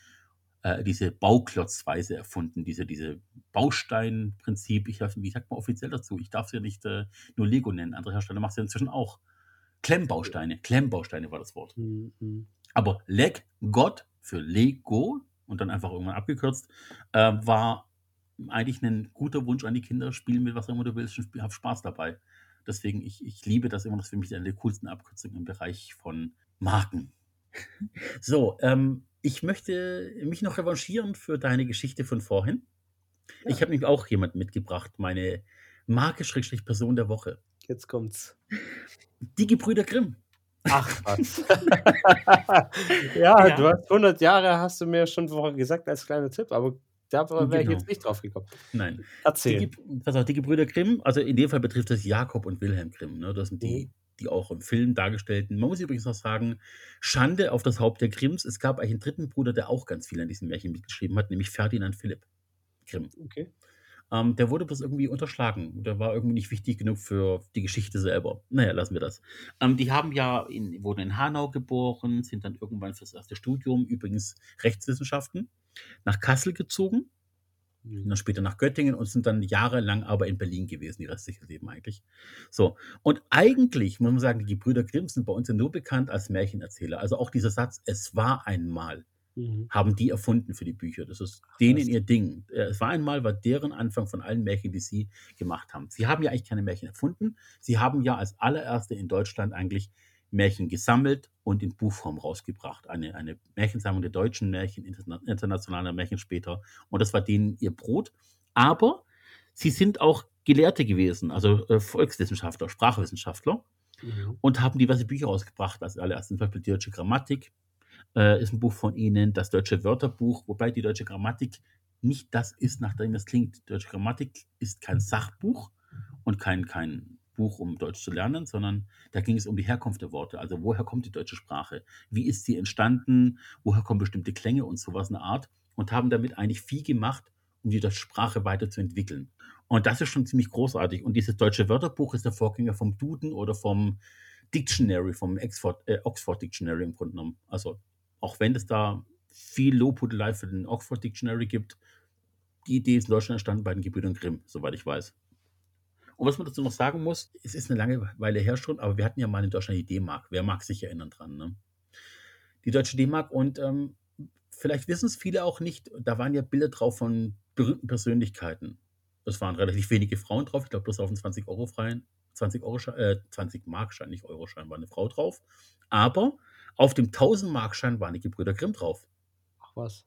äh, diese Bauklotzweise erfunden, diese, diese Bausteinprinzip, ich weiß nicht, wie sagt man offiziell dazu? Ich darf es ja nicht äh, nur Lego nennen, andere Hersteller machen es ja inzwischen auch. Klemmbausteine, Klemmbausteine war das Wort. Mhm. Aber Leg God für Lego und dann einfach irgendwann abgekürzt, äh, war eigentlich ein guter Wunsch an die Kinder, spielen mit was auch immer du willst, und hab Spaß dabei. Deswegen, ich, ich liebe das immer, das ist für mich eine der coolsten Abkürzungen im Bereich von Marken. So, ähm, ich möchte mich noch revanchieren für deine Geschichte von vorhin. Ich habe nämlich auch jemanden mitgebracht, meine Marke-Person der Woche. Jetzt kommt's. Die Gebrüder Grimm. Ach was. ja, Ja. du hast 100 Jahre, hast du mir schon vorher gesagt als kleiner Tipp, aber da wäre ich Genau. jetzt nicht drauf gekommen. Nein, Die, Erzähl. Ge- pass auf, die Gebrüder Grimm, also in dem Fall betrifft das Jakob und Wilhelm Grimm. Ne? Das sind die, die auch im Film dargestellten. Man muss übrigens noch sagen, Schande auf das Haupt der Grimms. Es gab eigentlich einen dritten Bruder, der auch ganz viel an diesem Märchen mitgeschrieben hat, nämlich Ferdinand Philipp Grimm. Okay. Ähm, der wurde bloß irgendwie unterschlagen. Der war irgendwie nicht wichtig genug für die Geschichte selber. Naja, lassen wir das. Ähm, die haben ja in, wurden in Hanau geboren, sind dann irgendwann fürs erste Studium, übrigens Rechtswissenschaften, nach Kassel gezogen. Mhm. dann später nach Göttingen und sind dann jahrelang aber in Berlin gewesen, ihr restliches Leben eigentlich. So. Und eigentlich, muss man sagen, die Gebrüder Grimm sind bei uns ja nur bekannt als Märchenerzähler. Also auch dieser Satz, es war einmal, Mhm. haben die erfunden für die Bücher. Das ist Ach denen ihr Ding. Äh, Es war einmal, war deren Anfang von allen Märchen, die sie gemacht haben. Sie haben ja eigentlich keine Märchen erfunden. Sie haben ja als allererste in Deutschland eigentlich Märchen gesammelt und in Buchform rausgebracht. Eine, eine Märchensammlung der deutschen Märchen, interna internationaler Märchen später. Und das war denen ihr Brot. Aber sie sind auch Gelehrte gewesen, also äh, Volkswissenschaftler, Sprachwissenschaftler Mhm. und haben diverse Bücher rausgebracht. Also allererst zum Beispiel die deutsche Grammatik äh, ist ein Buch von ihnen, das deutsche Wörterbuch, wobei die deutsche Grammatik nicht das ist, nach dem es klingt. Die deutsche Grammatik ist kein Sachbuch und kein, kein Buch, um Deutsch zu lernen, sondern da ging es um die Herkunft der Worte. Also woher kommt die deutsche Sprache? Wie ist sie entstanden? Woher kommen bestimmte Klänge und sowas in der Art? Und haben damit eigentlich viel gemacht, um die deutsche Sprache weiterzuentwickeln. Und das ist schon ziemlich großartig. Und dieses deutsche Wörterbuch ist der Vorgänger vom Duden oder vom Dictionary, vom Oxford, äh, Oxford Dictionary im Grunde genommen. Also auch wenn es da viel Lobhudelei für den Oxford Dictionary gibt, die Idee ist in Deutschland entstanden bei den Gebrüdern Grimm, soweit ich weiß. Und was man dazu noch sagen muss, es ist eine lange Weile her schon, aber wir hatten ja mal in Deutschland die D-Mark. Wer mag sich erinnern dran? Ne? Die deutsche D-Mark und ähm, vielleicht wissen es viele auch nicht, da waren ja Bilder drauf von berühmten Persönlichkeiten. Es waren relativ wenige Frauen drauf, ich glaube bloß auf dem 20 Euro freien, 20 Euro äh, 20 Markschein, nicht Euroschein, war eine Frau drauf. Aber auf dem 1000 Markschein waren die Gebrüder Grimm drauf. Ach was.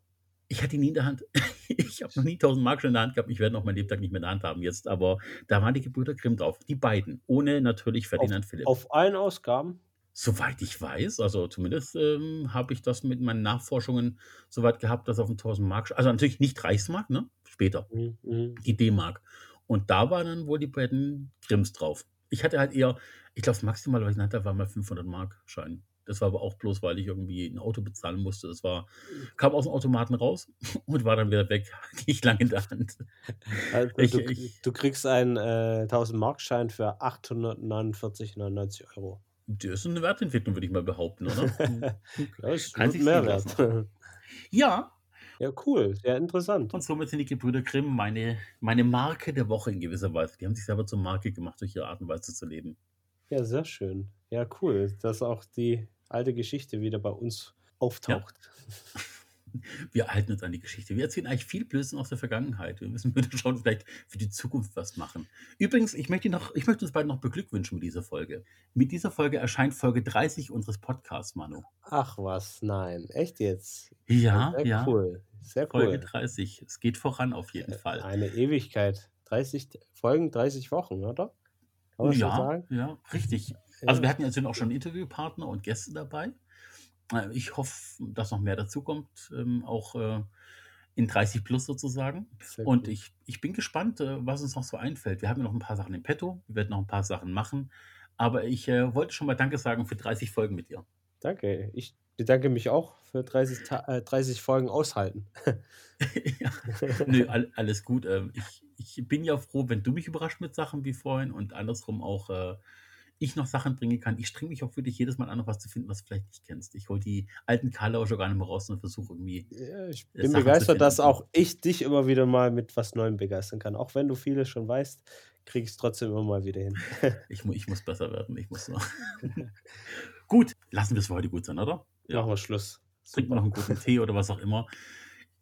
Ich hatte die nie in der Hand. Ich habe noch nie 1000 Markschein in der Hand gehabt. Ich werde noch mein Lebtag nicht mehr in der Hand haben jetzt. Aber da waren die Gebrüder Grimm drauf. Die beiden. Ohne natürlich Ferdinand Philipp. Auf allen Ausgaben? Soweit ich weiß, also zumindest ähm, habe ich das mit meinen Nachforschungen soweit gehabt, dass auf dem 1000 Mark, also natürlich nicht Reichsmark, ne? Später, Mhm. Mhm. die D-Mark. Und da waren dann wohl die beiden Grimms drauf. Ich hatte halt eher, ich glaube, das Maximal, was ich hatte, war mal 500 Mark Schein. Das war aber auch bloß, weil ich irgendwie ein Auto bezahlen musste. Das war, kam aus dem Automaten raus und war dann wieder weg. Nicht lange in der Hand. Also Ich- du, ich- du kriegst einen äh, 1000-Mark-Schein für 849,99 Euro. Das ist eine Wertentwicklung, würde ich mal behaupten, oder? Ja, ist Kann sich mehr wert. ja, Ja, cool. Sehr interessant. Und somit sind die Gebrüder Grimm meine, meine Marke der Woche in gewisser Weise. Die haben sich selber zur Marke gemacht durch ihre Art und Weise zu leben. Ja, sehr schön. Ja, cool, dass auch die alte Geschichte wieder bei uns auftaucht. Wir halten uns an die Geschichte. Wir erzählen eigentlich viel Blödsinn aus der Vergangenheit. Wir müssen wieder schauen, vielleicht für die Zukunft was machen. Übrigens, ich möchte, noch, ich möchte uns beiden noch beglückwünschen mit dieser Folge. Mit dieser Folge erscheint Folge 30 unseres Podcasts, Manu. Ach was, nein. Echt jetzt? Ja, Sehr ja. cool. Sehr Folge cool. 30. Es geht voran auf jeden Fall. Eine Ewigkeit. 30 Folgen, 30 Wochen, oder? Kann man so Ja, sagen? ja, richtig. Also Ja. wir hatten jetzt auch schon Interviewpartner und Gäste dabei. Äh, Ich hoffe, dass noch mehr dazukommt, ähm, auch äh, in 30 plus sozusagen. Sehr Und ich, ich bin gespannt, äh, was uns noch so einfällt. Wir haben ja noch ein paar Sachen im Petto, wir werden noch ein paar Sachen machen. Aber ich äh, wollte schon mal Danke sagen für 30 Folgen mit dir. Danke. Ich bedanke mich auch für 30, Ta äh, 30 Folgen aushalten. ja. Nö, all, alles gut. Ähm, ich, ich bin ja froh, wenn du mich überrascht mit Sachen wie vorhin und andersrum auch äh, ich noch Sachen bringen kann. Ich streng mich auch wirklich jedes Mal an, noch was zu finden, was du vielleicht nicht kennst. Ich hole die alten Karlauer gar nicht mehr raus und versuche irgendwie. Ja, ich Äh, bin Sachen begeistert, dass auch ich dich immer wieder mal mit was Neuem begeistern kann. Auch wenn du vieles schon weißt, kriege ich es trotzdem immer mal wieder hin. Ich, mu ich muss besser werden. Ich muss noch. gut, lassen wir es für heute gut sein, oder? Machen wir Schluss. Trinken wir noch einen guten Tee oder was auch immer.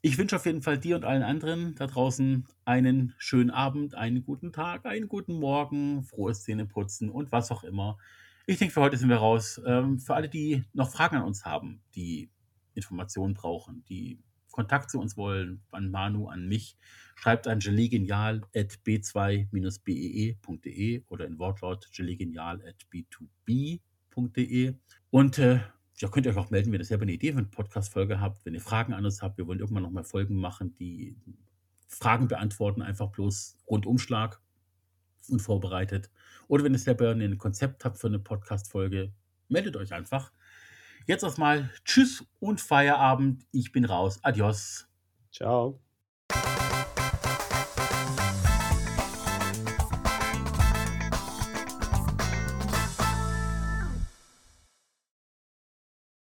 Ich wünsche auf jeden Fall dir und allen anderen da draußen einen schönen Abend, einen guten Tag, einen guten Morgen, frohes Zähneputzen und was auch immer. Ich denke, für heute sind wir raus. Ähm, für alle, die noch Fragen an uns haben, die Informationen brauchen, die Kontakt zu uns wollen, an Manu, an mich, schreibt an gelegenial.b2-bee.de e oder in Wortlaut gelegenial.b2b.de. Und äh, ja, könnt ihr euch auch melden, wenn ihr selber eine Idee für eine Podcast-Folge habt, wenn ihr Fragen an uns habt. Wir wollen irgendwann nochmal Folgen machen, die Fragen beantworten, einfach bloß Rundumschlag, unvorbereitet. Oder wenn ihr selber ein Konzept habt für eine Podcast-Folge, meldet euch einfach. Jetzt erstmal Tschüss und Feierabend. Ich bin raus. Adios. Ciao.